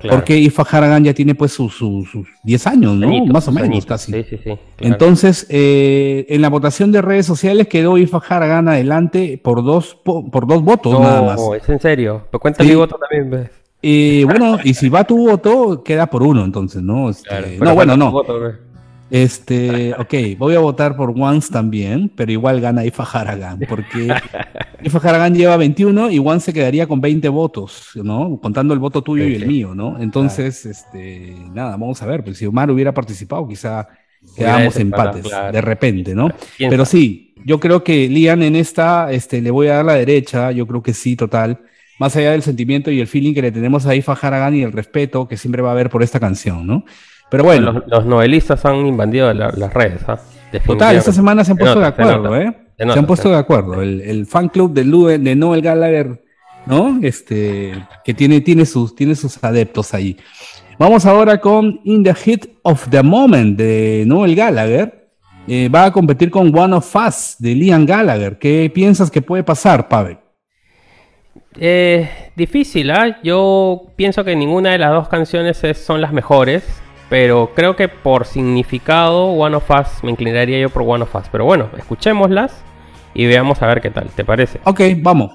[SPEAKER 2] Claro.
[SPEAKER 3] Porque Ifa Haragan ya tiene pues sus, sus, sus 10 años, ¿no?
[SPEAKER 2] Añitos,
[SPEAKER 3] más o menos,
[SPEAKER 2] añitos.
[SPEAKER 3] casi.
[SPEAKER 2] Sí, sí, sí. claro.
[SPEAKER 3] Entonces, eh, en la votación de redes sociales quedó Ifa Haragan adelante por dos, po- por dos votos
[SPEAKER 2] no,
[SPEAKER 3] nada más.
[SPEAKER 2] es en serio. Pero cuenta mi voto también. pues.
[SPEAKER 3] Eh, bueno, y si va tu voto, queda por uno, entonces, ¿no? Este,
[SPEAKER 2] Claro,
[SPEAKER 3] no, bueno, no.
[SPEAKER 2] voto, pues.
[SPEAKER 3] Este, ok, voy a votar por Once también, pero igual gana Ifa Haragan, porque Ifa Haragan lleva 21 y Once se quedaría con 20 votos, ¿no? Contando el voto tuyo
[SPEAKER 2] Sí,
[SPEAKER 3] y el
[SPEAKER 2] sí.
[SPEAKER 3] mío, ¿no? Entonces, este, nada, vamos a ver, pues si Omar hubiera participado, quizá quedábamos empates,
[SPEAKER 2] claro.
[SPEAKER 3] de repente, ¿no?
[SPEAKER 2] ¿Quién
[SPEAKER 3] Pero sí, yo creo que Lian en esta, este, le voy a dar la derecha, yo creo que sí, total. Más allá del sentimiento y el feeling que le tenemos a Ifa Haragan y el respeto que siempre va a haber por esta canción, ¿no? Pero bueno.
[SPEAKER 2] Los, los novelistas han invadido la- las redes. ¿ah?
[SPEAKER 3] Total, esta semana se han
[SPEAKER 2] Se
[SPEAKER 3] puesto
[SPEAKER 2] nota,
[SPEAKER 3] de
[SPEAKER 2] se
[SPEAKER 3] acuerdo,
[SPEAKER 2] nota.
[SPEAKER 3] ¿eh?
[SPEAKER 2] Se
[SPEAKER 3] Se,
[SPEAKER 2] nota,
[SPEAKER 3] han puesto
[SPEAKER 2] se
[SPEAKER 3] de acuerdo. El, el fan club de, Noel Gallagher, ¿no? Este, que tiene, tiene, sus, tiene sus adeptos ahí. Vamos ahora con In the Hit of the Moment de Noel Gallagher. Eh, va a competir con One of Us de Liam Gallagher. ¿Qué piensas que puede pasar, Pavel?
[SPEAKER 2] Eh, difícil, ¿ah? Yo pienso que ninguna de las dos canciones es- son las mejores. Pero creo que por significado, One of Us, me inclinaría yo por One of Us. Pero bueno, escuchémoslas y veamos a ver qué tal. ¿Te parece?
[SPEAKER 3] Ok, vamos.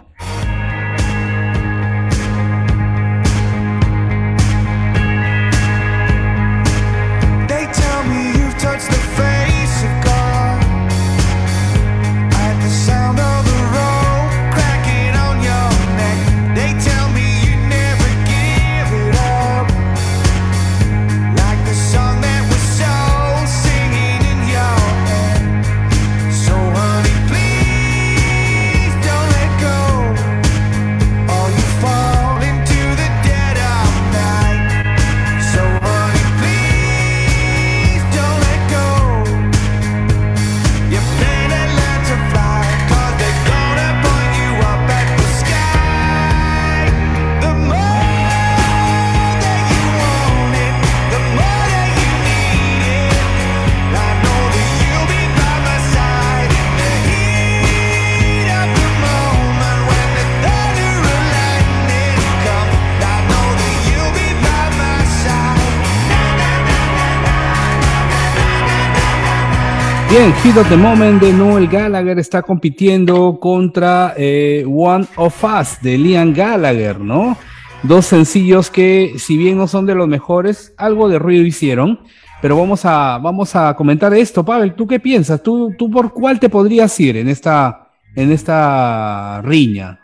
[SPEAKER 3] Bien, Hit of the Moment de Noel Gallagher está compitiendo contra eh, One of Us de Liam Gallagher, ¿no? Dos sencillos que, si bien no son de los mejores, algo de ruido hicieron. Pero vamos a, vamos a comentar esto, Pavel. ¿Tú qué piensas? ¿Tú, tú por cuál te podrías ir en esta, en esta riña?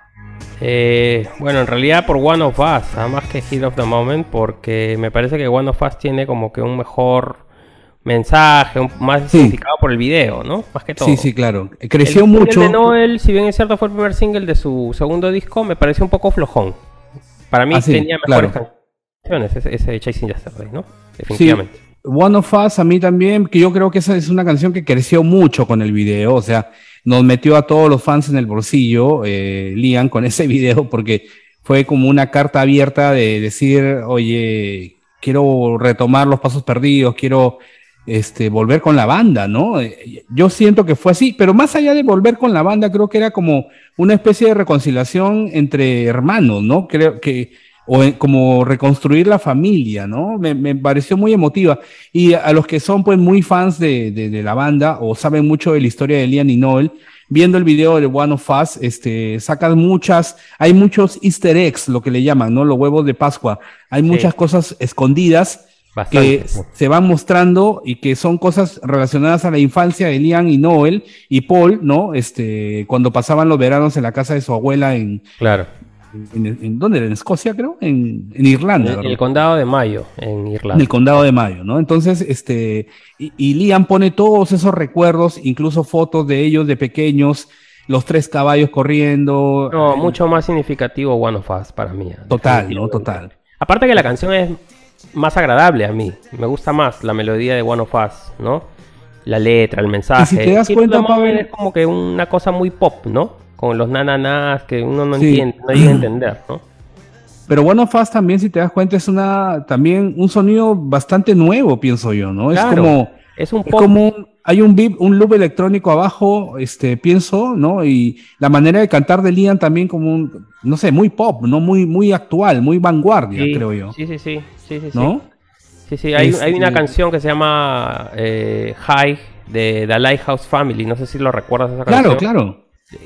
[SPEAKER 2] Eh, bueno, en realidad por One of Us, ¿ah? más que Hit of the Moment, porque me parece que One of Us tiene como que un mejor mensaje, más
[SPEAKER 3] Sí.
[SPEAKER 2] significado por el video, ¿no? Más que todo.
[SPEAKER 3] Sí, sí, claro. Creció
[SPEAKER 2] el
[SPEAKER 3] mucho.
[SPEAKER 2] de Noel, si bien es cierto fue el primer single de su segundo disco, me pareció un poco flojón. Para mí
[SPEAKER 3] Ah, sí,
[SPEAKER 2] tenía mejores
[SPEAKER 3] claro.
[SPEAKER 2] canciones ese, ese Chasing Yesterday, ¿no? Definitivamente.
[SPEAKER 3] One of Us a mí también, que yo creo que esa es una canción que creció mucho con el video, o sea, nos metió a todos los fans en el bolsillo, eh, Liam, con ese video, porque fue como una carta abierta de decir, oye, quiero retomar los pasos perdidos, quiero este, volver con la banda, ¿no? Eh, Yo siento que fue así, pero más allá de volver con la banda, creo que era como una especie de reconciliación entre hermanos, ¿no? Creo que o como reconstruir la familia, ¿no? Me, me pareció muy emotiva. Y a los que son pues muy fans de, de- de la banda o saben mucho de la historia de Liam y Noel, viendo el video de One of Us, este, sacan muchas, hay muchos easter eggs, lo que le llaman, ¿no? Los huevos de Pascua. Hay muchas cosas escondidas que se van mostrando y que son cosas relacionadas a la infancia de Liam y Noel y Paul, ¿no? Este, cuando pasaban los veranos en la casa de su abuela en,
[SPEAKER 2] Claro.
[SPEAKER 3] en, en- ¿dónde era? ¿En Escocia, creo? En, en Irlanda,
[SPEAKER 2] En el condado de Mayo, en
[SPEAKER 3] en
[SPEAKER 2] Irlanda.
[SPEAKER 3] el condado de Mayo, ¿no? Entonces, este, y, y Liam pone todos esos recuerdos, incluso fotos de ellos de pequeños, los tres caballos corriendo.
[SPEAKER 2] No,
[SPEAKER 3] eh,
[SPEAKER 2] mucho más significativo One of Us para mí.
[SPEAKER 3] Total, ¿no? Total.
[SPEAKER 2] Aparte que la canción es más agradable a mí. Me gusta más la melodía de One of Us, ¿no? La letra, el mensaje.
[SPEAKER 3] Y si te das cuenta, Pavel-
[SPEAKER 2] es como que una cosa muy pop, ¿no? Con los nananás que uno no
[SPEAKER 3] Sí.
[SPEAKER 2] entiende, no llega a entender, ¿no?
[SPEAKER 3] Pero One of Us también, si te das cuenta, es una, también un sonido bastante nuevo, pienso yo, ¿no? Es como,
[SPEAKER 2] Es un
[SPEAKER 3] es
[SPEAKER 2] pop.
[SPEAKER 3] como un- hay un beat, un loop electrónico abajo, este, pienso, ¿no? Y la manera de cantar de Liam también como un, no sé, muy pop, ¿no? Muy, muy actual, muy vanguardia,
[SPEAKER 2] Sí,
[SPEAKER 3] creo yo,
[SPEAKER 2] Sí, sí, sí. Sí, sí, sí.
[SPEAKER 3] ¿no?
[SPEAKER 2] Sí, sí, hay,
[SPEAKER 3] Este-
[SPEAKER 2] hay una canción que se llama eh, High de The Lighthouse Family. No sé si lo recuerdas esa
[SPEAKER 3] Claro,
[SPEAKER 2] canción.
[SPEAKER 3] claro.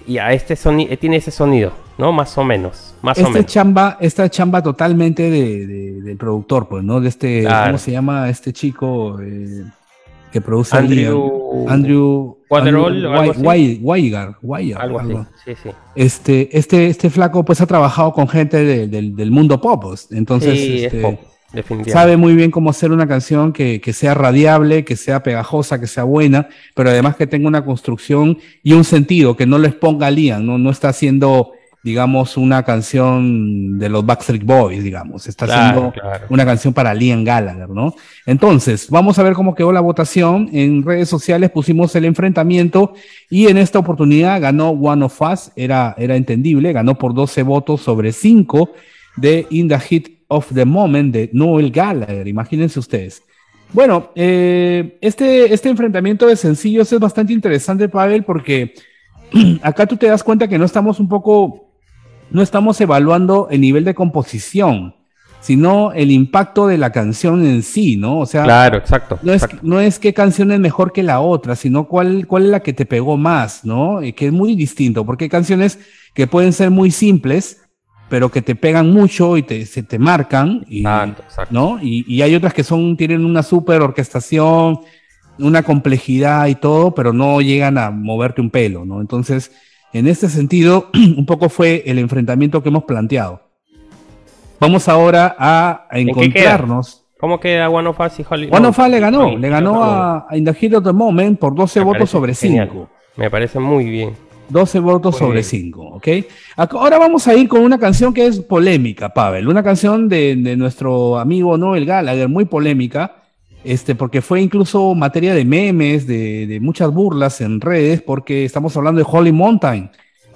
[SPEAKER 2] Y a este sonido tiene ese sonido, ¿no? Más o menos. Más o
[SPEAKER 3] Esta
[SPEAKER 2] menos.
[SPEAKER 3] chamba, esta chamba totalmente de, de- del productor, pues, ¿no? De este,
[SPEAKER 2] Claro.
[SPEAKER 3] ¿cómo se llama este chico eh, que produce
[SPEAKER 2] Andrew-?
[SPEAKER 3] Andrew
[SPEAKER 2] o algo.
[SPEAKER 3] Wai- Weigar, Weigar,
[SPEAKER 2] Algo así.
[SPEAKER 3] algo.
[SPEAKER 2] Sí, sí.
[SPEAKER 3] Este, este, este flaco pues ha trabajado con gente de- del- del mundo pop, pues. entonces
[SPEAKER 2] sí,
[SPEAKER 3] este,
[SPEAKER 2] es pop, definitivamente.
[SPEAKER 3] sabe muy bien cómo hacer una canción que, que sea radiable, que sea pegajosa, que sea buena, pero además que tenga una construcción y un sentido, que no lo exponga a Liam, no, no está haciendo, digamos, una canción de los Backstreet Boys, digamos, está
[SPEAKER 2] Claro,
[SPEAKER 3] haciendo
[SPEAKER 2] claro.
[SPEAKER 3] una canción para Liam Gallagher, ¿no? Entonces, vamos a ver cómo quedó la votación. En redes sociales pusimos el enfrentamiento y en esta oportunidad ganó One of Us, era, era entendible, ganó por 12 votos sobre 5 de In the Heat of the Moment de Noel Gallagher, imagínense ustedes. Bueno, eh, este, este enfrentamiento de sencillos es bastante interesante, Pavel, porque acá tú te das cuenta que no estamos un poco, no estamos evaluando el nivel de composición, sino el impacto de la canción en sí, ¿no? O sea,
[SPEAKER 2] Claro, exacto.
[SPEAKER 3] no es,
[SPEAKER 2] exacto.
[SPEAKER 3] no es qué canción es mejor que la otra, sino cuál, cuál es la que te pegó más, ¿no? Y que es muy distinto, porque hay canciones que pueden ser muy simples, pero que te pegan mucho y te, se te marcan, y,
[SPEAKER 2] Exacto, exacto.
[SPEAKER 3] ¿no? Y, y hay otras que son, tienen una super orquestación, una complejidad y todo, pero no llegan a moverte un pelo, ¿no? Entonces, en este sentido, un poco fue el enfrentamiento que hemos planteado. Vamos ahora a, a
[SPEAKER 2] qué queda?
[SPEAKER 3] encontrarnos.
[SPEAKER 2] ¿Cómo queda One of Us y Holly?
[SPEAKER 3] One
[SPEAKER 2] no,
[SPEAKER 3] of Us le ganó, le ganó a, a In the Heat of the Moment por 12
[SPEAKER 2] me
[SPEAKER 3] votos sobre
[SPEAKER 2] genial.
[SPEAKER 3] 5.
[SPEAKER 2] Me parece muy bien.
[SPEAKER 3] 12 votos sobre
[SPEAKER 2] bien.
[SPEAKER 3] 5, ¿ok? Ac- Ahora vamos a ir con una canción que es polémica, Pavel. Una canción de, de nuestro amigo Noel Gallagher, muy polémica, este, porque fue incluso materia de memes, de, de muchas burlas en redes, porque estamos hablando de Holly Mountain,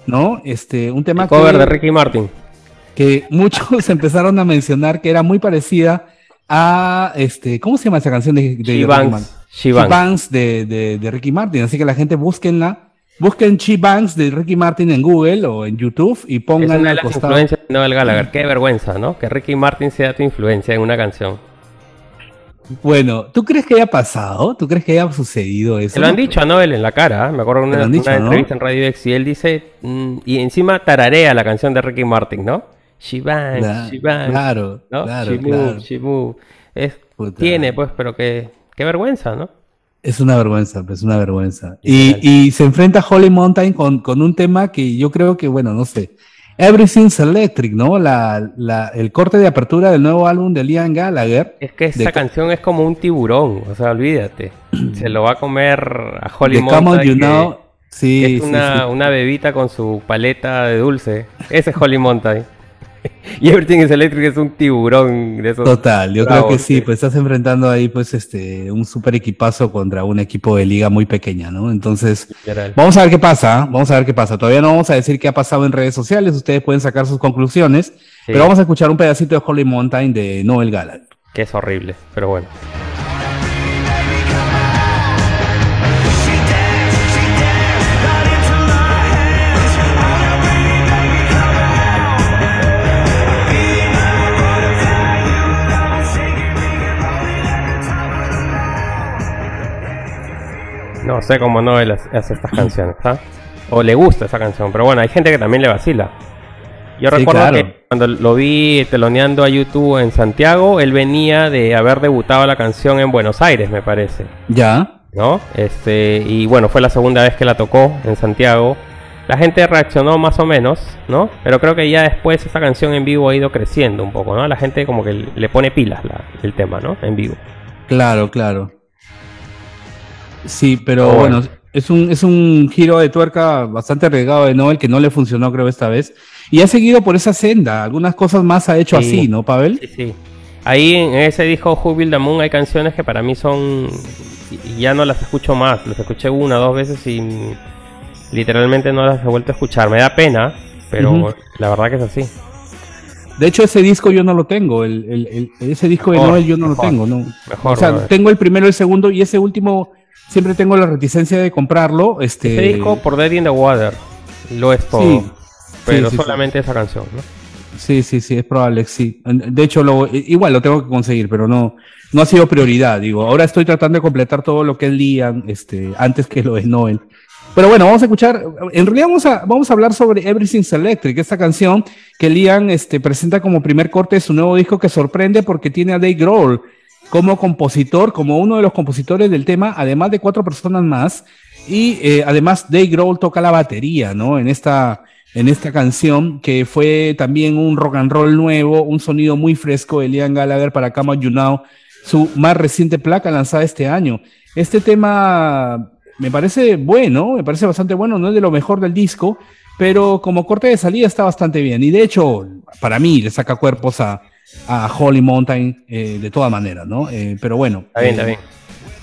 [SPEAKER 3] ¿no? Este, un tema
[SPEAKER 2] El cover
[SPEAKER 3] que,
[SPEAKER 2] de Ricky Martin.
[SPEAKER 3] que muchos empezaron a mencionar que era muy parecida a, este, ¿cómo se llama esa canción de, de
[SPEAKER 2] She Banks. She
[SPEAKER 3] She
[SPEAKER 2] Banks.
[SPEAKER 3] Banks de, de- de Ricky Martin. Así que la gente búsquenla. Busquen She Banks de Ricky Martin en Google o en YouTube y
[SPEAKER 2] Es
[SPEAKER 3] pónganla
[SPEAKER 2] una de las
[SPEAKER 3] costado.
[SPEAKER 2] influencias de Noel Gallagher. Qué vergüenza, ¿no? Que Ricky Martin sea tu influencia en una canción.
[SPEAKER 3] Bueno, ¿tú crees que haya pasado? ¿Tú crees que haya sucedido eso?
[SPEAKER 2] Se lo han dicho a Noel en la cara, ¿eh? me acuerdo de una,
[SPEAKER 3] lo han dicho,
[SPEAKER 2] una
[SPEAKER 3] ¿no?
[SPEAKER 2] entrevista en Radio X y él dice, mm, y encima tararea la canción de Ricky Martin, ¿no? She bangs,
[SPEAKER 3] Cla-
[SPEAKER 2] she bangs,
[SPEAKER 3] Claro,
[SPEAKER 2] ¿no?
[SPEAKER 3] claro,
[SPEAKER 2] she
[SPEAKER 3] claro.
[SPEAKER 2] she. Es, tiene, pues, pero que, qué vergüenza, ¿no?
[SPEAKER 3] Es una vergüenza, pues una vergüenza. Y, y se enfrenta a Holly Mountain con, con un tema que yo creo que, bueno, no sé. Everything's Electric, ¿no? La, la, el corte de apertura del nuevo álbum de Liam Gallagher.
[SPEAKER 2] Es que esa canción es como un tiburón, o sea, olvídate. Se lo va a comer a Holly
[SPEAKER 3] de Come On
[SPEAKER 2] Mountain,
[SPEAKER 3] You Know. Sí,
[SPEAKER 2] es una,
[SPEAKER 3] sí.
[SPEAKER 2] una bebita con su paleta de dulce. Ese es Holly Mountain. y Everything is Electric es un tiburón de esos.
[SPEAKER 3] Total, yo creo que sí, pues estás enfrentando ahí pues este un super equipazo contra un equipo de liga muy pequeña, ¿no? Entonces,
[SPEAKER 2] Literal.
[SPEAKER 3] vamos a ver qué pasa, ¿ah? vamos a ver qué pasa. Todavía no vamos a decir qué ha pasado en redes sociales, ustedes pueden sacar sus conclusiones, pero vamos a escuchar un pedacito de Holy Mountain de Noel Gallagher.
[SPEAKER 2] Que es horrible, pero bueno. Sé cómo Noel hace hace estas canciones, ¿ah? O le gusta esa canción, pero bueno, hay gente que también le vacila. Yo
[SPEAKER 3] Sí,
[SPEAKER 2] recuerdo
[SPEAKER 3] claro.
[SPEAKER 2] que cuando lo vi teloneando a YouTube en Santiago, él venía de haber debutado la canción en Buenos Aires, me parece.
[SPEAKER 3] Ya.
[SPEAKER 2] ¿no? Este, y bueno, fue la segunda vez que la tocó en Santiago. La gente reaccionó más o menos, ¿no? Pero creo que ya después esa canción en vivo ha ido creciendo un poco, ¿no? La gente como que le pone pilas la- el tema, ¿no? En vivo.
[SPEAKER 3] Claro, claro. Sí, pero
[SPEAKER 2] Oh,
[SPEAKER 3] bueno,
[SPEAKER 2] bueno.
[SPEAKER 3] es un, es un giro de tuerca bastante arriesgado de Noel que no le funcionó, creo, esta vez. Y ha seguido por esa senda. Algunas cosas más ha hecho
[SPEAKER 2] Sí.
[SPEAKER 3] así, ¿no, Pavel?
[SPEAKER 2] Sí, sí. Ahí en ese disco Who Built the Moon hay canciones que para mí son... ya no las escucho más. Las escuché una dos veces y literalmente no las he vuelto a escuchar. Me da pena, pero la verdad que es así.
[SPEAKER 3] De hecho, ese disco yo no lo tengo. El, el- el- ese disco de Noel yo no
[SPEAKER 2] mejor,
[SPEAKER 3] lo tengo, ¿no?
[SPEAKER 2] mejor,
[SPEAKER 3] o sea, tengo el primero, el segundo y ese último siempre tengo la reticencia de comprarlo. Este,
[SPEAKER 2] Este disco por Dead in the Water lo es todo.
[SPEAKER 3] Sí.
[SPEAKER 2] Pero
[SPEAKER 3] Sí, sí, sí.
[SPEAKER 2] solamente esa canción, ¿no?
[SPEAKER 3] Sí, sí, sí, es probable, sí. De hecho, lo, igual lo tengo que conseguir, pero no, no ha sido prioridad, digo. Ahora estoy tratando de completar todo lo que es Liam, este, antes que lo es Noel. Pero bueno, vamos a escuchar, en realidad vamos a, vamos a hablar sobre Everything's Electric, esta canción que Liam este, presenta como primer corte de su nuevo disco que sorprende porque tiene a Dave Grohl como compositor, como uno de los compositores del tema, además de cuatro personas más. Y eh, además Dave Grohl toca la batería, ¿no? En esta, en esta canción, que fue también un rock and roll nuevo, un sonido muy fresco de Liam Gallagher para Come On You Now, su más reciente placa lanzada este año. Este tema me parece bueno, me parece bastante bueno, no es de lo mejor del disco, pero como corte de salida está bastante bien. Y de hecho, para mí le saca cuerpos a, a Holy Mountain eh, de todas maneras, ¿no? Eh, pero bueno.
[SPEAKER 2] Está bien,
[SPEAKER 3] eh,
[SPEAKER 2] está bien.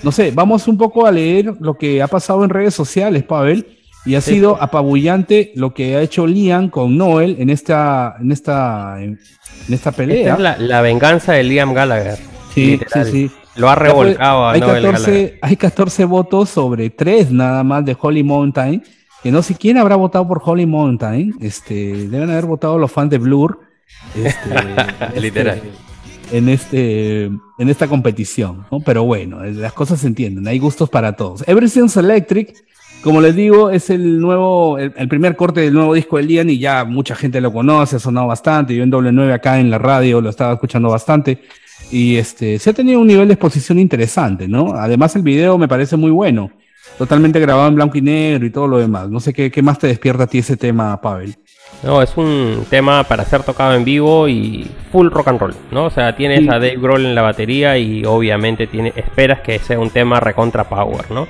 [SPEAKER 3] no sé, vamos un poco a leer lo que ha pasado en redes sociales, Pavel, y ha
[SPEAKER 2] Sí.
[SPEAKER 3] sido apabullante lo que ha hecho Liam con Noel en esta, en esta, en esta pelea.
[SPEAKER 2] Esta es la, la venganza de Liam Gallagher.
[SPEAKER 3] Sí,
[SPEAKER 2] literal.
[SPEAKER 3] sí, sí.
[SPEAKER 2] Lo ha revolcado a
[SPEAKER 3] hay,
[SPEAKER 2] Gallagher.
[SPEAKER 3] 14, hay 14 votos sobre 3 nada más de Holy Mountain, que no sé quién habrá votado por Holy Mountain, este, deben haber votado los fans de Blur. Este, en
[SPEAKER 2] Literal.
[SPEAKER 3] este- en este en esta competición, ¿no? Pero bueno, eh, las cosas se entienden, hay gustos para todos. Everything's Electric, como les digo, es el nuevo, el, el primer corte del nuevo disco de Liam y ya mucha gente lo conoce, ha sonado bastante. Yo en W9 acá en la radio lo estaba escuchando bastante y este se ha tenido un nivel de exposición interesante, ¿no? Además el video me parece muy bueno, totalmente grabado en blanco y negro y todo lo demás. No sé qué, qué más te despierta a ti ese tema, Pavel.
[SPEAKER 2] No, es un tema para ser tocado en vivo y full rock and roll, ¿no? O sea, tienes
[SPEAKER 3] Sí.
[SPEAKER 2] a Dave Grohl en la batería y obviamente tiene, esperas que sea un tema recontra power, ¿no?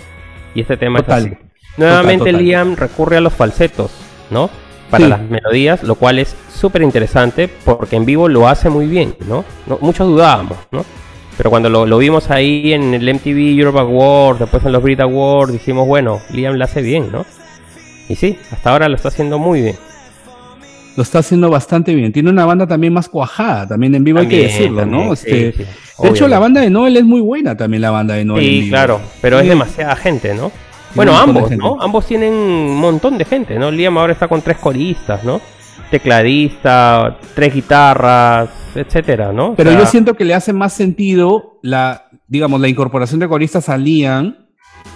[SPEAKER 2] Y este tema
[SPEAKER 3] Total.
[SPEAKER 2] es así. Nuevamente
[SPEAKER 3] Total, total.
[SPEAKER 2] Liam recurre a los falsetos, ¿no? Para
[SPEAKER 3] Sí.
[SPEAKER 2] las melodías, lo cual es súper interesante porque en vivo lo hace muy bien, ¿no? No- Muchos dudábamos, ¿no? Pero cuando lo, lo vimos ahí en el MTV Europe Awards, después en los Brit Awards, dijimos, bueno, Liam lo hace bien, ¿no? Y sí, hasta ahora lo está haciendo muy bien.
[SPEAKER 3] Lo está haciendo bastante bien. Tiene una banda también más cuajada, también en vivo hay que
[SPEAKER 2] También,
[SPEAKER 3] decirlo, ¿no? Este,
[SPEAKER 2] sí, sí,
[SPEAKER 3] de hecho, la banda de Noel es muy buena también, la banda de Noel. en
[SPEAKER 2] Sí,
[SPEAKER 3] vivo.
[SPEAKER 2] claro, pero es demasiada gente, ¿no? Bueno, ambos. ¿no? Ambos tienen un montón de gente, ¿no? Liam ahora está con tres coristas, ¿no? Tecladista, tres guitarras, etcétera, ¿no? O
[SPEAKER 3] Pero
[SPEAKER 2] sea,
[SPEAKER 3] yo siento que le hace más sentido la, digamos, la incorporación de coristas a Liam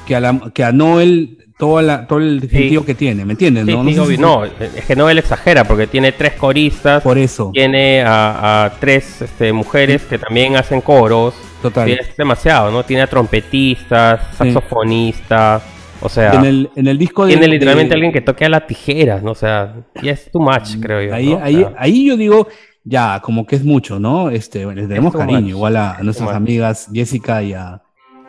[SPEAKER 3] que a, la, que a Noel toda la, todo el sentido que tiene, ¿me entiendes?
[SPEAKER 2] sí,
[SPEAKER 3] no,
[SPEAKER 2] sí,
[SPEAKER 3] sé
[SPEAKER 2] obvio.
[SPEAKER 3] si-
[SPEAKER 2] No, es que no él exagera porque tiene tres coristas,
[SPEAKER 3] Por eso,
[SPEAKER 2] tiene a, a tres este, mujeres que también hacen coros.
[SPEAKER 3] total.
[SPEAKER 2] Sí, es demasiado, ¿no? Tiene a trompetistas, saxofonistas, o sea,
[SPEAKER 3] en, el, en el disco de.
[SPEAKER 2] tiene literalmente
[SPEAKER 3] de-
[SPEAKER 2] alguien que toque a las tijeras, ¿no? O sea, ya es too much, creo yo.
[SPEAKER 3] Ahí,
[SPEAKER 2] ¿no? O
[SPEAKER 3] ahí,
[SPEAKER 2] sea,
[SPEAKER 3] ahí yo digo, ya, como que es mucho, ¿no? Este, les tenemos cariño,
[SPEAKER 2] much.
[SPEAKER 3] igual a, a nuestras amigas Jessica y a,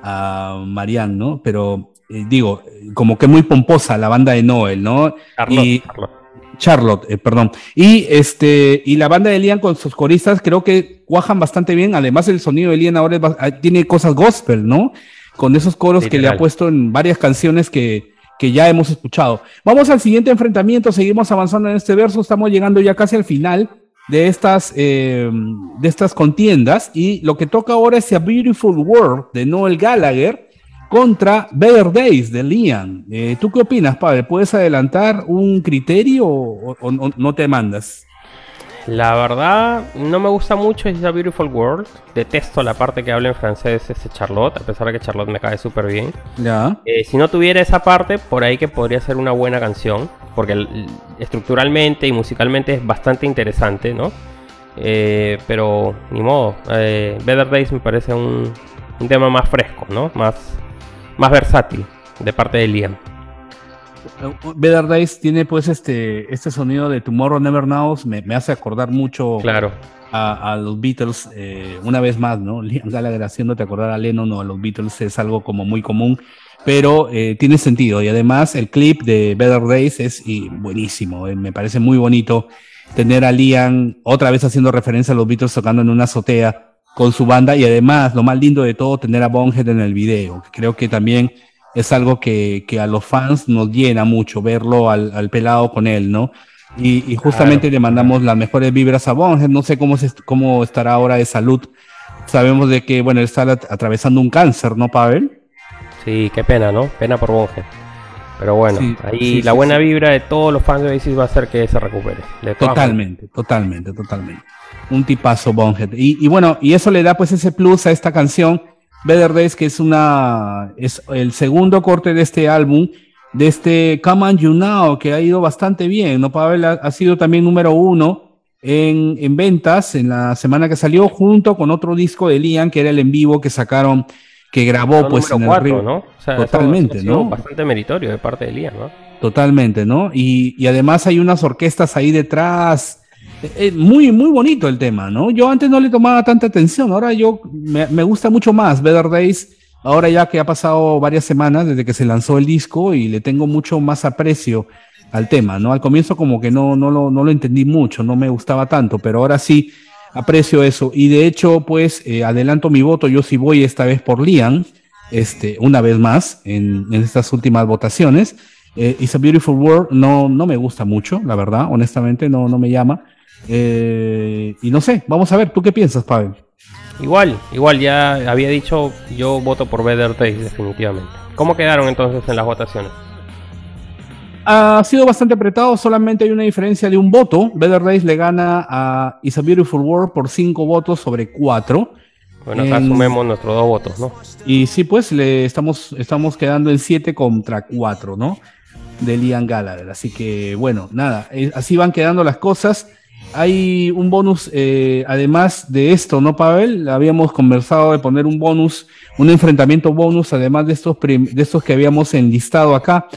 [SPEAKER 3] a Marianne, ¿no? Pero digo, eh, como que muy pomposa la banda de Noel, ¿no?
[SPEAKER 2] Charlotte,
[SPEAKER 3] y
[SPEAKER 2] Charlotte.
[SPEAKER 3] Charlotte, eh, perdón. Y este, y la banda de Liam con sus coristas creo que cuajan bastante bien. Además, el sonido de Liam ahora es ah, tiene cosas gospel, ¿no? Con esos coros que le ha puesto en varias canciones que, que ya hemos escuchado. Vamos al siguiente enfrentamiento, seguimos avanzando en este verso, estamos llegando ya casi al final de estas, eh, de estas contiendas y lo que toca ahora es A Beautiful World de Noel Gallagher contra Better Days de Liam. Eh, ¿Tú qué opinas, Pablo? ¿Puedes adelantar un criterio o, o- o no te mandas?
[SPEAKER 2] La verdad, no me gusta mucho It's a Beautiful World. Detesto la parte que habla en francés ese Charlotte, a pesar de que Charlotte me cae súper bien.
[SPEAKER 3] Ya.
[SPEAKER 2] Eh, si no tuviera esa parte, por ahí que podría ser una buena canción, porque estructuralmente y musicalmente es bastante interesante, ¿no? Eh, pero ni modo, Better Days me parece un, un tema más fresco, ¿no? Más, más versátil de parte de Liam.
[SPEAKER 3] Better Days tiene pues este, este sonido de Tomorrow Never Knows, me, me hace acordar mucho
[SPEAKER 2] Claro,
[SPEAKER 3] a, a los Beatles, eh, una vez más, ¿no? Liam Gallagher haciéndote acordar a Lennon o a los Beatles es algo como muy común, pero eh, tiene sentido y además el clip de Better Days es y, buenísimo, eh, me parece muy bonito tener a Liam otra vez haciendo referencia a los Beatles tocando en una azotea con su banda y además lo más lindo de todo tener a Bonhead en el video, creo que también es algo que, que a los fans nos llena mucho verlo al, al pelado con él, ¿no? Y, y justamente le mandamos las mejores vibras a Bonhead. No sé cómo, se, cómo estará ahora de salud. Sabemos de que, bueno, él está at- atravesando un cáncer, ¿no, Pavel?
[SPEAKER 2] sí, qué pena, ¿no? Pena por Bonge. Pero bueno,
[SPEAKER 3] Sí,
[SPEAKER 2] ahí
[SPEAKER 3] sí,
[SPEAKER 2] la
[SPEAKER 3] sí,
[SPEAKER 2] buena vibra de todos los fans de Oasis va a hacer que se recupere.
[SPEAKER 3] Totalmente, totalmente, totalmente. Un tipazo Bonhead. Y, y bueno, y eso le da pues ese plus a esta canción, Better Days, que es una, es el segundo corte de este álbum, de este Come on You Now, que ha ido bastante bien, ¿no? Pavel ha, ha sido también número uno en, en ventas en la semana que salió, junto con otro disco de Liam, que era el en vivo que sacaron, que grabó pues en el Ri-
[SPEAKER 2] ¿no? O sea,
[SPEAKER 3] Totalmente,
[SPEAKER 2] eso
[SPEAKER 3] ¿no?
[SPEAKER 2] Bastante meritorio de parte de Liam, ¿no?
[SPEAKER 3] Totalmente, ¿no? Y, y además hay unas orquestas ahí detrás. Eh, eh, muy, muy bonito el tema, ¿no? Yo antes no le tomaba tanta atención, ahora yo me, me gusta mucho más Better Days, ahora ya que ha pasado varias semanas desde que se lanzó el disco y le tengo mucho más aprecio al tema, ¿no? Al comienzo como que no, no, lo, no lo entendí mucho, no me gustaba tanto, pero ahora sí aprecio eso. Y de hecho, pues eh, adelanto mi voto, yo sí voy esta vez por Liam, este, una vez más en, estas últimas votaciones. Eh, It's a Beautiful World no, no me gusta mucho, la verdad, honestamente no, no me llama. Eh, y no sé, vamos a ver, ¿tú qué piensas, Pavel?
[SPEAKER 2] Igual, igual ya había dicho, yo voto por Better Days definitivamente. ¿Cómo quedaron entonces en las votaciones?
[SPEAKER 3] Ha sido bastante apretado, solamente hay una diferencia de un voto. Better Days le gana a It's a Beautiful World por cinco votos sobre cuatro.
[SPEAKER 2] Bueno, acá
[SPEAKER 3] En-
[SPEAKER 2] sumemos nuestros dos votos, ¿no?
[SPEAKER 3] Y sí, pues le estamos, estamos quedando en 7 contra 4, ¿no? De Liam Gallagher. Así que, bueno, nada, eh, así van quedando las cosas. Hay un bonus, eh, además de esto, ¿no, Pavel? Habíamos conversado de poner un bonus, un enfrentamiento bonus, además de estos, de estos que habíamos enlistado acá.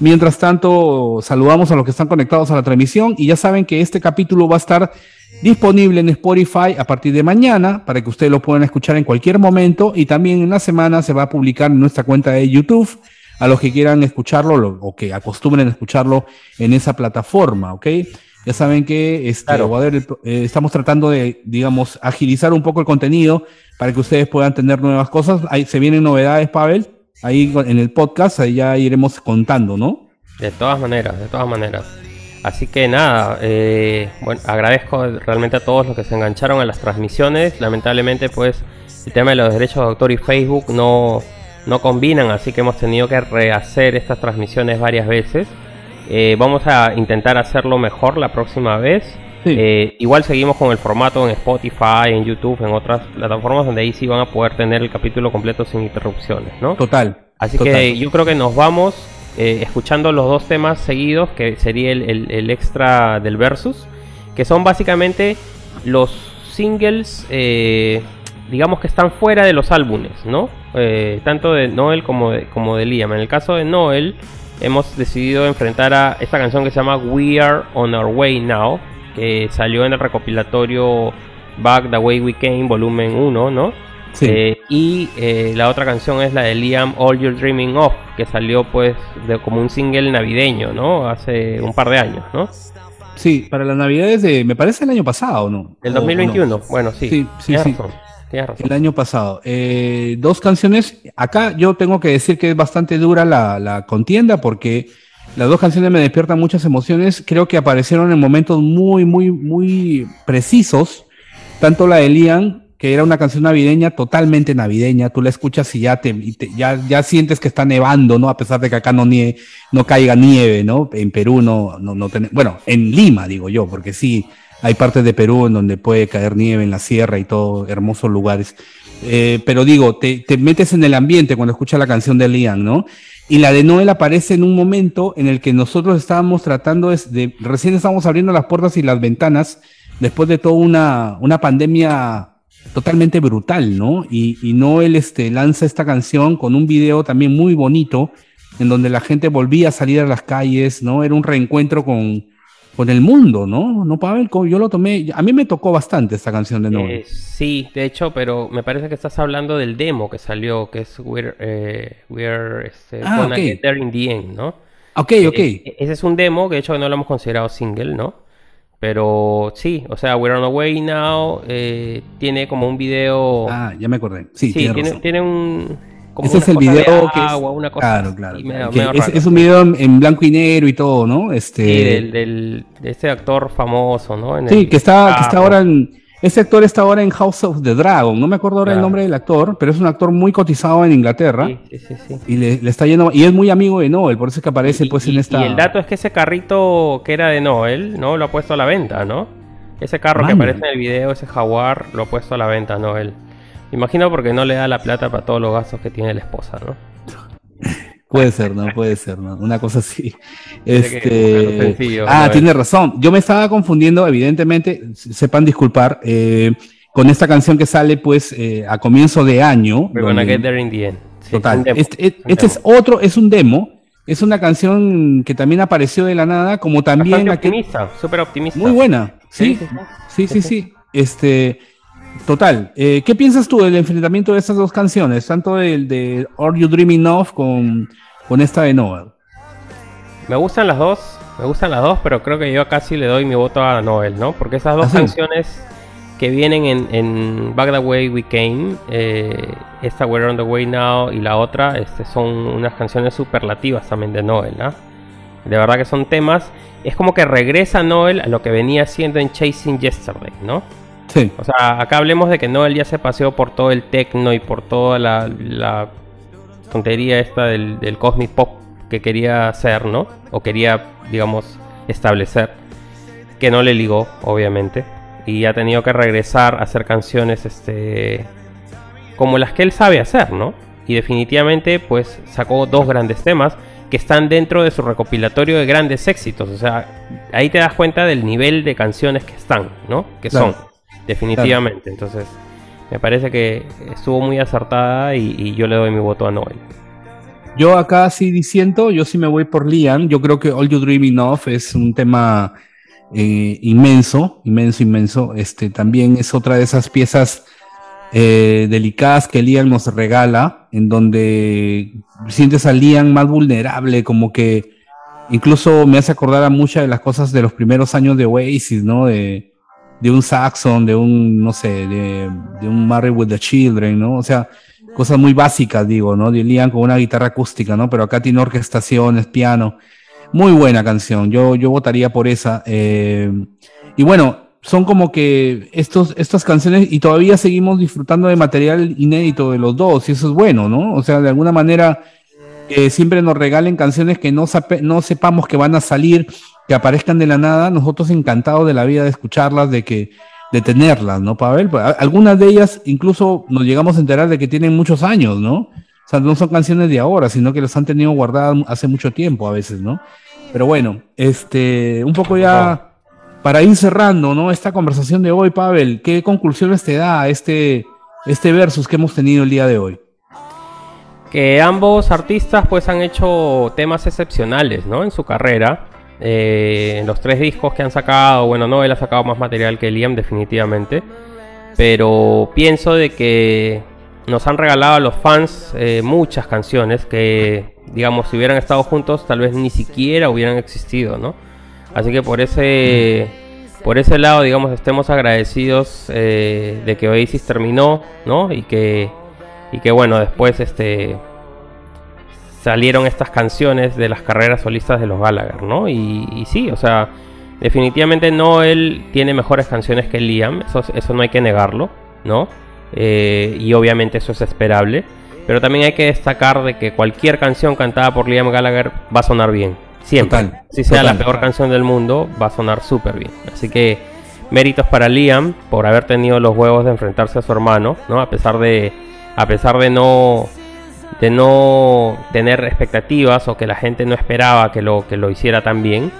[SPEAKER 3] Mientras tanto, saludamos a los que están conectados a la transmisión y ya saben que este capítulo va a estar disponible en Spotify a partir de mañana para que ustedes lo puedan escuchar en cualquier momento y también en la semana se va a publicar en nuestra cuenta de YouTube a los que quieran escucharlo lo- o que acostumbren a escucharlo en esa plataforma, ¿ok? Ya saben que este,
[SPEAKER 2] Claro.
[SPEAKER 3] haber eh, estamos tratando de, digamos, agilizar un poco el contenido para que ustedes puedan tener nuevas cosas. Ahí se vienen novedades, Pavel, ahí en el podcast, ahí ya iremos contando, ¿no?
[SPEAKER 2] De todas maneras, de todas maneras. Así que nada, eh, bueno, agradezco realmente a todos los que se engancharon a las transmisiones. Lamentablemente, pues, el tema de los derechos de autor y Facebook no, no combinan, así que hemos tenido que rehacer estas transmisiones varias veces. Eh, vamos a intentar hacerlo mejor la próxima vez.
[SPEAKER 3] Sí.
[SPEAKER 2] Eh, igual seguimos con el formato en Spotify, en YouTube, en otras plataformas donde ahí sí van a poder tener el capítulo completo sin interrupciones, ¿no?
[SPEAKER 3] Total.
[SPEAKER 2] Así
[SPEAKER 3] total.
[SPEAKER 2] que yo creo que nos vamos eh, escuchando los dos temas seguidos, que sería el, el- el extra del versus, que son básicamente los singles, eh, digamos que están fuera de los álbumes, ¿no? Eh, tanto de Noel como de, como de Liam. En el caso de Noel, hemos decidido enfrentar a esta canción que se llama We Are On Our Way Now, que salió en el recopilatorio Back the Way We Came, volumen 1, ¿no?
[SPEAKER 3] Sí.
[SPEAKER 2] Eh, y eh, la otra canción es la de Liam All You're Dreaming Of, que salió pues de, como un single navideño, ¿no? Hace un par de años, ¿no?
[SPEAKER 3] Sí, para las navidades de, me parece el año pasado, ¿no? O
[SPEAKER 2] 2021.
[SPEAKER 3] no.
[SPEAKER 2] Bueno, sí.
[SPEAKER 3] Sí, sí, sí.
[SPEAKER 2] razón. Tienes razón.
[SPEAKER 3] El año pasado. Eh, dos canciones. Acá yo tengo que decir que es bastante dura la, la contienda porque las dos canciones me despiertan muchas emociones. Creo que aparecieron en momentos muy, muy, muy precisos. Tanto la de Liam, que era una canción navideña, totalmente navideña. Tú la escuchas y ya te, ya, ya sientes que está nevando, ¿no? A pesar de que acá no, no caiga nieve, ¿no? En Perú no, no, no bueno, en Lima, digo yo, porque sí, hay partes de Perú en donde puede caer nieve en la sierra y todo, hermosos lugares. Eh, pero digo, te, te metes en el ambiente cuando escuchas la canción de Liam, ¿no? Y la de Noel aparece en un momento en el que nosotros estábamos tratando de, recién estábamos abriendo las puertas y las ventanas después de toda una, una pandemia totalmente brutal, ¿no? Y, y Noel este, lanza esta canción con un video también muy bonito, en donde la gente volvía a salir a las calles, ¿no? Era un reencuentro con, con el mundo, ¿no? No, Pavel, yo lo tomé, a mí me tocó bastante esta canción de Noel.
[SPEAKER 2] Eh, sí, de hecho, pero me parece que estás hablando del demo que salió, que es We're, eh, we're este,
[SPEAKER 3] Ah,
[SPEAKER 2] Gonna. Get There in the End, ¿no?
[SPEAKER 3] ok, ok.
[SPEAKER 2] Eh, ese es un demo que de hecho no lo hemos considerado single, ¿no? Pero sí, o sea, We're on the Way Now eh, tiene como un video.
[SPEAKER 3] ah, ya me acordé. Sí,
[SPEAKER 2] sí, tiene, tiene un. Como
[SPEAKER 3] Ese es el
[SPEAKER 2] de
[SPEAKER 3] video que es-
[SPEAKER 2] una cosa
[SPEAKER 3] Claro, claro.
[SPEAKER 2] medio-
[SPEAKER 3] que
[SPEAKER 2] medio
[SPEAKER 3] es, un video en, blanco y negro y todo, ¿no? Este,
[SPEAKER 2] Sí, del, del- de este actor famoso, ¿no? En
[SPEAKER 3] Sí,
[SPEAKER 2] el
[SPEAKER 3] que está, que está ahora en. Ese actor está ahora en House of the Dragon. No me acuerdo ahora el nombre del actor, pero es un actor muy cotizado en Inglaterra.
[SPEAKER 2] Sí, sí, sí, sí.
[SPEAKER 3] Y le, le está yendo. Y es muy amigo de Noel, por eso es que aparece pues
[SPEAKER 2] y,
[SPEAKER 3] en esta.
[SPEAKER 2] y el dato es que ese carrito que era de Noel, ¿no? Lo ha puesto a la venta, ¿no? Ese carro que aparece en el video, ese jaguar, lo ha puesto a la venta Noel. Imagino porque no le da la plata para todos los gastos que tiene la esposa, ¿no?
[SPEAKER 3] Puede ser, ¿no? Puede ser, ¿no? Una cosa así.
[SPEAKER 2] Que
[SPEAKER 3] Este...
[SPEAKER 2] sencillo,
[SPEAKER 3] Ah, tiene razón. Yo me estaba confundiendo, evidentemente, sepan disculpar, eh, con esta canción que sale pues eh, a comienzo de año.
[SPEAKER 2] We're gonna
[SPEAKER 3] donde-
[SPEAKER 2] get there in the end. Sí,
[SPEAKER 3] Total.
[SPEAKER 2] demo,
[SPEAKER 3] Este, e- este es otro, es un demo. Es una canción que también apareció de la nada, como también
[SPEAKER 2] Bastante optimista, súper optimista.
[SPEAKER 3] muy buena. Sí,
[SPEAKER 2] Sí,
[SPEAKER 3] sí, sí, sí. Este, total. Eh, ¿Qué piensas tú del enfrentamiento de estas dos canciones? Tanto el de Are You Dreaming Of con, con esta de Noel.
[SPEAKER 2] Me gustan las dos, me gustan las dos, pero creo que yo casi le doy mi voto a Noel, ¿no? Porque esas dos
[SPEAKER 3] ¿Ah,
[SPEAKER 2] canciones que vienen en, en Back the Way We Came, eh, esta We're on the Way Now y la otra, este, son unas canciones superlativas también de Noel, ¿no? De verdad que son temas, es como que regresa Noel a lo que venía haciendo en Chasing Yesterday, ¿no?
[SPEAKER 3] Sí,
[SPEAKER 2] O sea, acá hablemos de que Noel ya se paseó por todo el techno y por toda la, la tontería esta del, del cosmic pop que quería hacer, ¿no? O quería, digamos, establecer. Que no le ligó, obviamente. Y ha tenido que regresar a hacer canciones, este... Como las que él sabe hacer, ¿no? Y definitivamente, pues, sacó dos grandes temas que están dentro de su recopilatorio de grandes éxitos. O sea, ahí te das cuenta del nivel de canciones que están, ¿no? Que
[SPEAKER 3] Claro.
[SPEAKER 2] son, definitivamente. Entonces, me parece que estuvo muy acertada y, yo le doy mi voto a Noel.
[SPEAKER 3] yo acá sí diciendo, yo sí me voy por Liam. Yo creo que All You Dreaming Of es un tema eh, inmenso, inmenso, inmenso. Este también es otra de esas piezas eh, delicadas que Liam nos regala, en donde sientes a Liam más vulnerable, como que incluso me hace acordar a muchas de las cosas de los primeros años de Oasis, ¿no? De, de un Saxon, de un, no sé, de, un Married with the Children, ¿no? O sea, cosas muy básicas, digo, ¿no? De Liam con una guitarra acústica, ¿no? Pero acá tiene orquestaciones, piano. Muy buena canción, yo, yo votaría por esa. eh, y bueno, son como que estos, estas canciones y todavía seguimos disfrutando de material inédito de los dos y eso es bueno, ¿no? O sea, de alguna manera que siempre nos regalen canciones que no, no sepamos que van a salir, que aparezcan de la nada, nosotros encantados de la vida de escucharlas, de que de tenerlas, ¿no, Pavel? A- Algunas de ellas incluso nos llegamos a enterar de que tienen muchos años, ¿no? O sea, no son canciones de ahora, sino que las han tenido guardadas hace mucho tiempo a veces, ¿no? Pero bueno, este, un poco ya para ir cerrando, ¿no? Esta conversación de hoy, Pavel, ¿qué conclusiones te da este, este versus que hemos tenido el día de hoy?
[SPEAKER 2] Que ambos artistas pues han hecho temas excepcionales, ¿no? En su carrera. Eh, los tres discos que han sacado, bueno, no, él ha sacado más material que Liam definitivamente. Pero pienso de que nos han regalado a los fans eh, muchas canciones que, digamos, si hubieran estado juntos tal vez ni siquiera hubieran existido, ¿no? Así que por ese, por ese lado, digamos, estemos agradecidos eh, de que Oasis terminó, ¿no? Y que, y que bueno, después este salieron estas canciones de las carreras solistas de los Gallagher, ¿no? Y, y sí, o sea, definitivamente Noel tiene mejores canciones que Liam, eso, eso no hay que negarlo, ¿no? Eh, y obviamente eso es esperable, pero también hay que destacar de que cualquier canción cantada por Liam Gallagher va a sonar bien, siempre.
[SPEAKER 3] Total,
[SPEAKER 2] si sea la peor canción del mundo, va a sonar súper bien. Así que méritos para Liam por haber tenido los huevos de enfrentarse a su hermano, ¿no? A pesar de, a pesar de no, de no tener expectativas o que la gente no esperaba que lo, que lo hiciera tan bien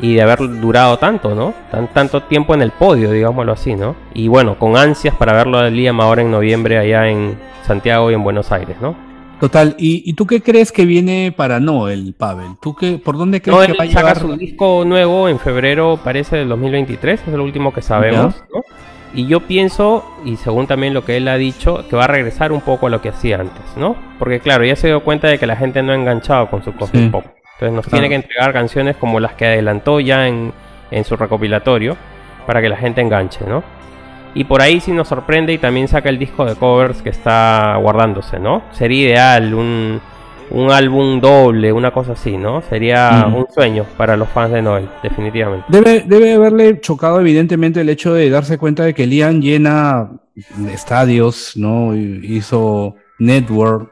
[SPEAKER 2] y de haber durado tanto, ¿no? Tan, tanto tiempo en el podio, digámoslo así, ¿no? Y bueno, con ansias para verlo de Liam ahora en noviembre allá en Santiago y en Buenos Aires, ¿no?
[SPEAKER 3] Total, ¿y, y tú qué crees que viene para Noel, Pavel? ¿Tú qué, ¿Por dónde crees que va a
[SPEAKER 2] saca
[SPEAKER 3] llevar?
[SPEAKER 2] su disco nuevo en febrero, parece del 2023, es lo último que sabemos, ¿no? Y yo pienso, y según también lo que él ha dicho, que va a regresar un poco a lo que hacía antes, ¿no? Porque claro, ya se dio cuenta de que la gente no ha enganchado con su cosmic
[SPEAKER 3] Sí.
[SPEAKER 2] pop. Entonces nos
[SPEAKER 3] Claro.
[SPEAKER 2] tiene que entregar canciones como las que adelantó ya en, en su recopilatorio, para que la gente enganche, ¿no? Y por ahí sí nos sorprende y también saca el disco de covers que está guardándose, ¿no? Sería ideal un, un álbum doble, una cosa así, ¿no? Sería un sueño para los fans de Noel, definitivamente.
[SPEAKER 3] Debe, debe haberle chocado evidentemente el hecho de darse cuenta de que Liam llena estadios, ¿no? Hizo network.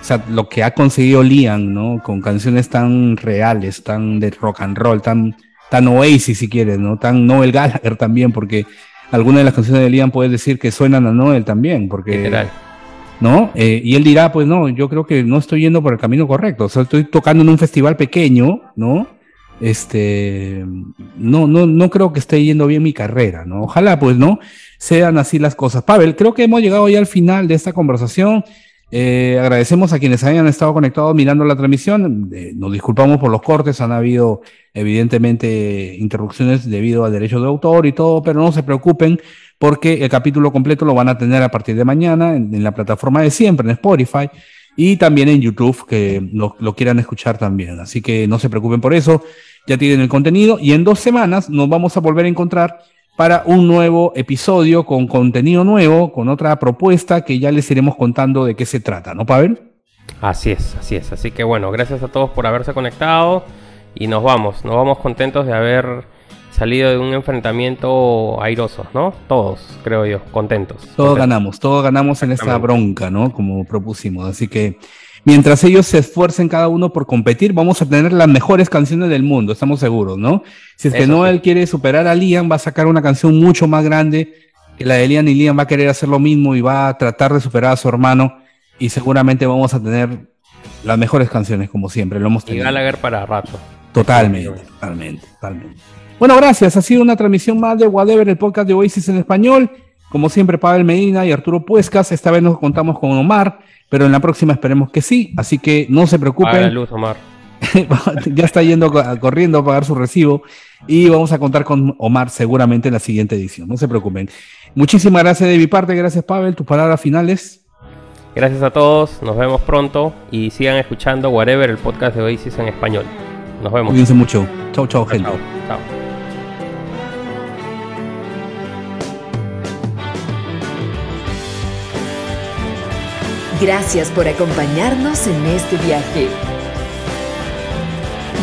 [SPEAKER 3] O sea, lo que ha conseguido Liam, ¿no? Con canciones tan reales, tan de rock and roll, tan, tan Oasis si quieres, ¿no? Tan Noel Gallagher también, porque algunas de las canciones de Liam puedes decir que suenan a Noel también, porque...
[SPEAKER 2] Literal.
[SPEAKER 3] ¿No? Eh, y él dirá, pues no, yo creo que no estoy yendo por el camino correcto, estoy tocando en un festival pequeño, ¿no? Este, no, no, no creo que esté yendo bien mi carrera, ¿no? Ojalá, pues, ¿no? Sean así las cosas. Pavel, creo que hemos llegado ya al final de esta conversación. Eh, agradecemos a quienes hayan estado conectados mirando la transmisión. Eh, nos disculpamos por los cortes, han habido evidentemente interrupciones debido al derecho de autor y todo, pero no se preocupen porque el capítulo completo lo van a tener a partir de mañana en, la plataforma de siempre, en Spotify y también en YouTube, que lo, lo quieran escuchar también. Así que no se preocupen por eso, ya tienen el contenido y en dos semanas nos vamos a volver a encontrar para un nuevo episodio con contenido nuevo, con otra propuesta que ya les iremos contando de qué se trata, ¿no, Pavel?
[SPEAKER 2] Así es, así es. Así que bueno, gracias a todos por haberse conectado y nos vamos, nos vamos contentos de haber salido de un enfrentamiento airoso, ¿no? Todos, creo yo, contentos.
[SPEAKER 3] Todos
[SPEAKER 2] Contentos.
[SPEAKER 3] ganamos, todos ganamos en esta bronca, ¿no? Como propusimos. Así que mientras ellos se esfuercen cada uno por competir, vamos a tener las mejores canciones del mundo, estamos seguros, ¿no? Si es que
[SPEAKER 2] Eso
[SPEAKER 3] Noel
[SPEAKER 2] sí.
[SPEAKER 3] quiere superar a Liam, va a sacar una canción mucho más grande que la de Liam y Liam va a querer hacer lo mismo y va a tratar de superar a su hermano y seguramente vamos a tener las mejores canciones como siempre, lo hemos
[SPEAKER 2] Y
[SPEAKER 3] tenido.
[SPEAKER 2] Gallagher para rato.
[SPEAKER 3] Totalmente, totalmente, totalmente. Bueno, gracias. Ha sido una transmisión más de Whatever, el podcast de Oasis en español. Como siempre, Pavel Medina y Arturo Puescas. Esta vez nos contamos con Omar, pero en la próxima esperemos que sí. Así que no se
[SPEAKER 2] Apaga la
[SPEAKER 3] preocupen.
[SPEAKER 2] luz, Omar.
[SPEAKER 3] ya está yendo co- corriendo a pagar su recibo y vamos a contar con Omar seguramente en la siguiente edición. No se preocupen. Muchísimas gracias de mi parte. Gracias, Pavel. Tus palabras finales.
[SPEAKER 2] Gracias a todos, nos vemos pronto y sigan escuchando Whatever, el podcast de Oasis en español. Nos vemos.
[SPEAKER 3] Cuídense mucho. Chau, chau, gente.
[SPEAKER 2] Chao, chao.
[SPEAKER 1] Gracias por acompañarnos en este viaje.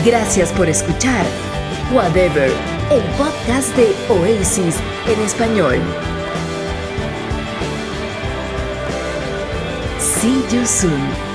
[SPEAKER 1] Gracias por escuchar Whatever, el podcast de Oasis en español. See you soon.